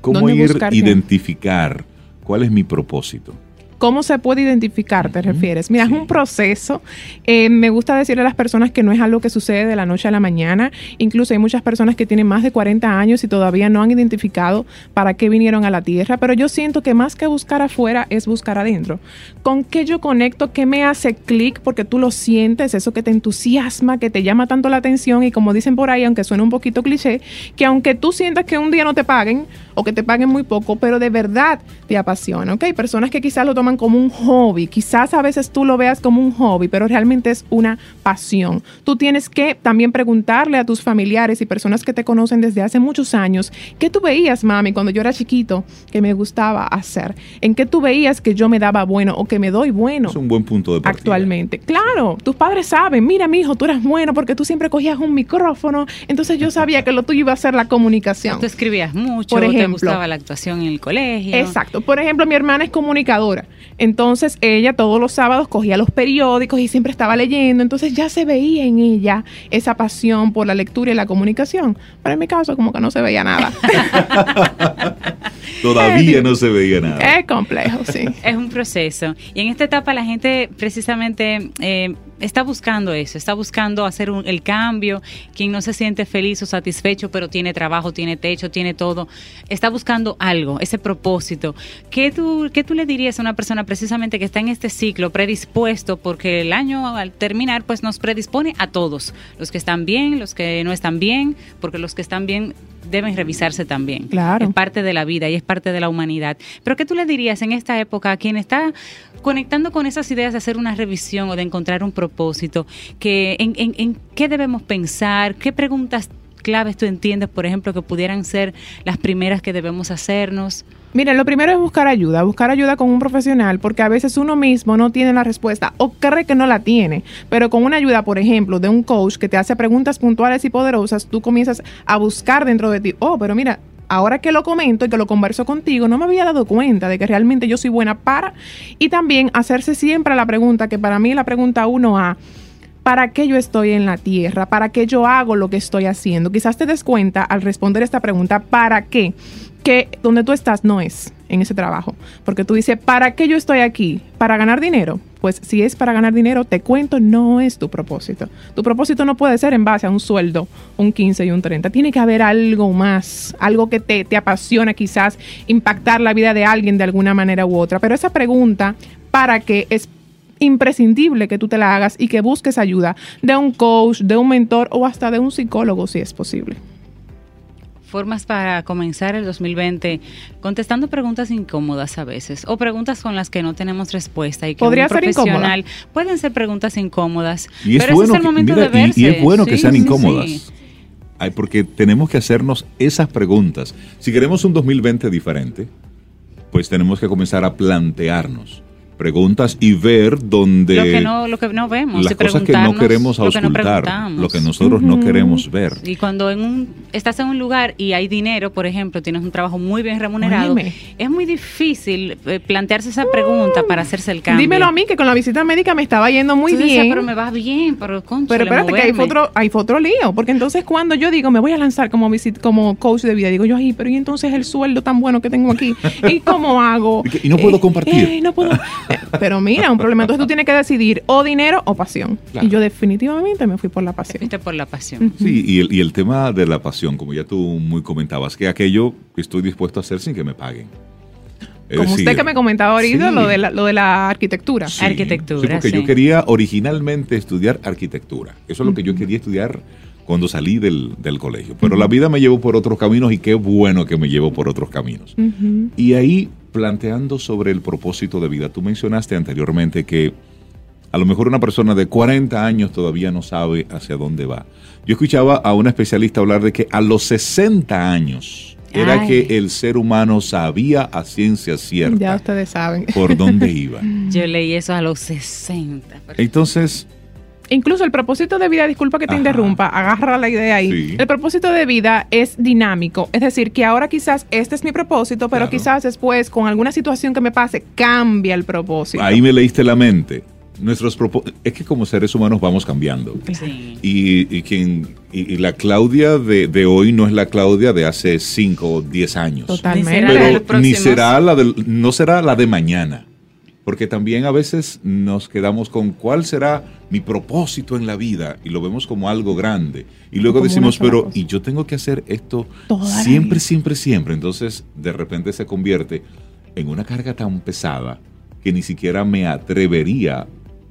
¿Cómo ¿Dónde ir identificar cuál es mi propósito? ¿Cómo se puede identificar, te refieres? Mira, sí. es un proceso. Eh, me gusta decirle a las personas que no es algo que sucede de la noche a la mañana. Incluso hay muchas personas que tienen más de 40 años y todavía no han identificado para qué vinieron a la Tierra. Pero yo siento que más que buscar afuera es buscar adentro. ¿Con qué yo conecto? ¿Qué me hace clic? Porque tú lo sientes, eso que te entusiasma, que te llama tanto la atención. Y como dicen por ahí, aunque suene un poquito cliché, que aunque tú sientas que un día no te paguen o que te paguen muy poco, pero de verdad te apasiona, ¿ok? Personas que quizás lo toman como un hobby, quizás a veces tú lo veas como un hobby, pero realmente es una pasión. Tú tienes que también preguntarle a tus familiares y personas que te conocen desde hace muchos años, ¿qué tú veías, mami, cuando yo era chiquito que me gustaba hacer? ¿En qué tú veías que yo me daba bueno o que me doy bueno? Es un buen punto de partida. actualmente. Claro, tus padres saben, mira, mi hijo, tú eras bueno porque tú siempre cogías un micrófono, entonces yo sabía que lo tuyo iba a ser la comunicación. Tú escribías mucho, Por te ejemplo. gustaba la actuación en el colegio. Exacto. Por ejemplo, mi hermana es comunicadora. Entonces, ella todos los sábados cogía los periódicos y siempre estaba leyendo. Entonces, ya se veía en ella esa pasión por la lectura y la comunicación. Pero en mi caso, como que no se veía nada. Todavía no se veía nada. es complejo, sí. Es un proceso. Y en esta etapa la gente precisamente eh, está buscando eso, está buscando hacer un- el cambio. Quien no se siente feliz o satisfecho, pero tiene trabajo, tiene techo, tiene todo, está buscando algo, ese propósito. ¿Qué tú, qué tú le dirías a una persona precisamente que está en este ciclo predispuesto? Porque el año al terminar, pues nos predispone a todos, los que están bien, los que no están bien, porque los que están bien deben revisarse también. Claro. Es parte de la vida y es parte de la humanidad. Pero ¿qué tú le dirías en esta época a quien está conectando con esas ideas de hacer una revisión o de encontrar un propósito? Que, en, en- en qué debemos pensar? ¿Qué preguntas claves tú entiendes, por ejemplo, que pudieran ser las primeras que debemos hacernos? Mira, lo primero es buscar ayuda, buscar ayuda con un profesional, porque a veces uno mismo no tiene la respuesta o cree que no la tiene, pero con una ayuda, por ejemplo, de un coach que te hace preguntas puntuales y poderosas, tú comienzas a buscar dentro de ti, oh, pero mira, ahora que lo comento y que lo converso contigo, no me había dado cuenta de que realmente yo soy buena para, y también hacerse siempre la pregunta, que para mí la pregunta 1A, ¿Para qué yo estoy en la tierra? ¿Para qué yo hago lo que estoy haciendo? Quizás te des cuenta al responder esta pregunta, ¿para qué? que donde tú estás no es en ese trabajo. Porque tú dices, ¿para qué yo estoy aquí? ¿Para ganar dinero? Pues si es para ganar dinero, te cuento, no es tu propósito. Tu propósito no puede ser en base a un sueldo, un 15 y un 30. Tiene que haber algo más, algo que te, te apasiona quizás, impactar la vida de alguien de alguna manera u otra. Pero esa pregunta, ¿para qué? Es imprescindible que tú te la hagas y que busques ayuda de un coach, de un mentor o hasta de un psicólogo si es posible formas para comenzar el 2020 contestando preguntas incómodas a veces o preguntas con las que no tenemos respuesta y que Podría ser profesional pueden ser preguntas incómodas, y es pero bueno ese es el momento de verse. Y, es bueno que sean incómodas. porque tenemos que hacernos esas preguntas. Si queremos un 2020 diferente, pues tenemos que comenzar a plantearnos preguntas y ver dónde lo que no, lo que no vemos las cosas que no queremos auscultar lo que, nosotros no queremos ver. Y cuando en un estás en un lugar y hay dinero por ejemplo tienes un trabajo muy bien remunerado es muy difícil eh, plantearse esa pregunta para hacerse el cambio. Dímelo a mí que con la visita médica me estaba yendo muy bien pero me va bien pero concho, pero espérate que hay otro hay otro lío porque entonces cuando yo digo me voy a lanzar como visit, como coach de vida digo yo ay pero y entonces el sueldo tan bueno que tengo aquí y cómo hago y no puedo compartir eh, no puedo Pero mira, un problema. Entonces tú tienes que decidir o dinero o pasión. Y yo definitivamente me fui por la pasión. por la pasión. Sí, y el, y el tema de la pasión, como ya tú muy comentabas, que aquello que estoy dispuesto a hacer sin que me paguen. Como usted que me comentaba ahorita, lo, de la, lo de la arquitectura. arquitectura. Sí, porque yo quería originalmente estudiar arquitectura. Eso es lo que yo quería estudiar cuando salí del, del colegio. Pero la vida me llevó por otros caminos y qué bueno que me llevó por otros caminos. Y ahí planteando sobre el propósito de vida. Tú mencionaste anteriormente que a lo mejor una persona de 40 años todavía no sabe hacia dónde va. Yo escuchaba a una especialista hablar de que a los 60 años era que el ser humano sabía a ciencia cierta. Ya ustedes saben. Por dónde iba. Yo leí eso a los 60. Entonces, Incluso el propósito de vida, disculpa que te interrumpa, agarra la idea ahí. El propósito de vida es dinámico, es decir, que ahora quizás este es mi propósito, pero quizás después con alguna situación que me pase cambia el propósito. Ahí me leíste la mente. Nuestros es que como seres humanos vamos cambiando. Y, quien, y, la Claudia de, hoy no es la Claudia de hace 5 o 10 años. Totalmente. Pero ni será la de, no será la de mañana porque también a veces nos quedamos con cuál será mi propósito en la vida y lo vemos como algo grande. Y luego decimos, pero y yo tengo que hacer esto siempre, siempre, siempre. Entonces de repente se convierte en una carga tan pesada que ni siquiera me atrevería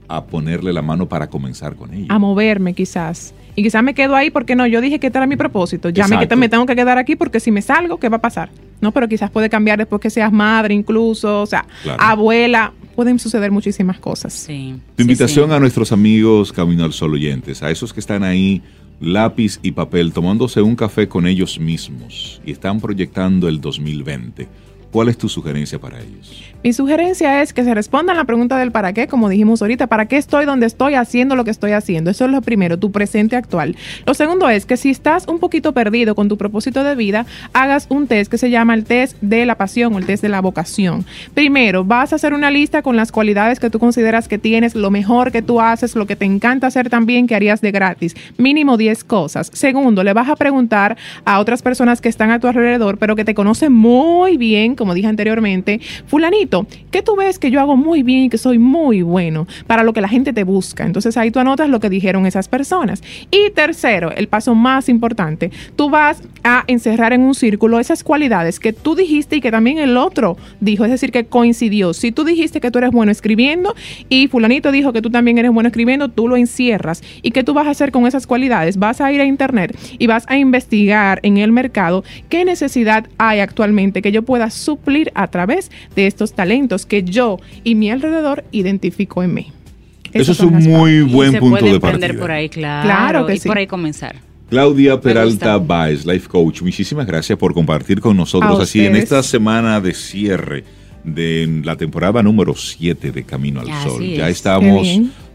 a ponerle la mano para comenzar con ella. A moverme quizás. Y quizás me quedo ahí porque no, yo dije que este era mi propósito. Ya me, me, tengo que quedar aquí porque si me salgo, ¿qué va a pasar? No, pero quizás puede cambiar después que seas madre incluso, o sea, abuela, pueden suceder muchísimas cosas. Sí. Tu invitación a nuestros amigos Camino al Sol oyentes, a esos que están ahí lápiz y papel tomándose un café con ellos mismos y están proyectando el 2020. ¿Cuál es tu sugerencia para ellos? Mi sugerencia es que se respondan la pregunta del para qué, como dijimos ahorita, ¿para qué estoy donde estoy haciendo lo que estoy haciendo? Eso es lo primero, tu presente actual. Lo segundo es que si estás un poquito perdido con tu propósito de vida, hagas un test que se llama el test de la pasión o el test de la vocación. Primero, vas a hacer una lista con las cualidades que tú consideras que tienes, lo mejor que tú haces, lo que te encanta hacer también que harías de gratis. Mínimo 10 cosas. Segundo, le vas a preguntar a otras personas que están a tu alrededor, pero que te conocen muy bien, como dije anteriormente, fulanito ¿qué tú ves que yo hago muy bien y que soy muy bueno para lo que la gente te busca? Entonces ahí tú anotas lo que dijeron esas personas. Y tercero, el paso más importante, tú vas a encerrar en un círculo esas cualidades que tú dijiste y que también el otro dijo, es decir, que coincidió. Si tú dijiste que tú eres bueno escribiendo y fulanito dijo que tú también eres bueno escribiendo, tú lo encierras. ¿Y qué tú vas a hacer con esas cualidades? Vas a ir a internet y vas a investigar en el mercado qué necesidad hay actualmente que yo pueda suplir a través de estos talentos talentos que yo y mi alrededor identifico en mí. Eso es un muy buen punto de partida. por ahí, claro, que y por ahí comenzar. Claudia Peralta Baez, Life Coach, muchísimas gracias por compartir con nosotros así en esta semana de cierre de la temporada número 7 de Camino al Sol. Ya estamos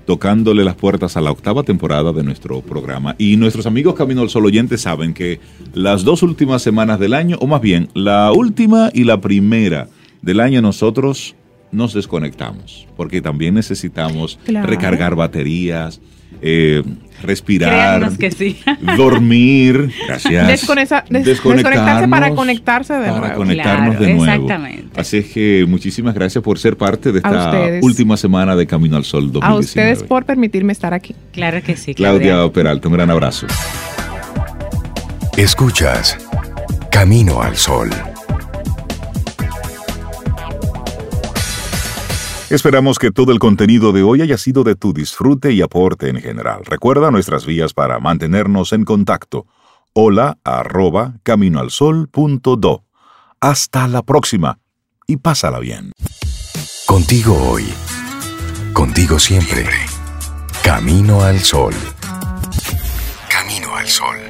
tocándole las puertas a la octava temporada de nuestro programa. Y nuestros amigos Camino al Sol oyentes saben que las dos últimas semanas del año, o más bien la última y la primera del año nosotros nos desconectamos, porque también necesitamos recargar baterías, eh, respirar, Créannos que sí. dormir, gracias. Desconecta- des- desconectarse para conectarse de para nuevo. conectarnos Claro, de nuevo. exactamente. Así es que muchísimas gracias por ser parte de esta última semana de Camino al Sol 2019. A ustedes por permitirme estar aquí. Claro que sí, Claudia Claudia. Peralta, un gran abrazo. Escuchas Camino al Sol. Esperamos que todo el contenido de hoy haya sido de tu disfrute y aporte en general. Recuerda nuestras vías para mantenernos en contacto. Hola arroba caminoalsol.do. Hasta la próxima y pásala bien. Contigo hoy. Contigo siempre. Camino al Sol. Camino al Sol.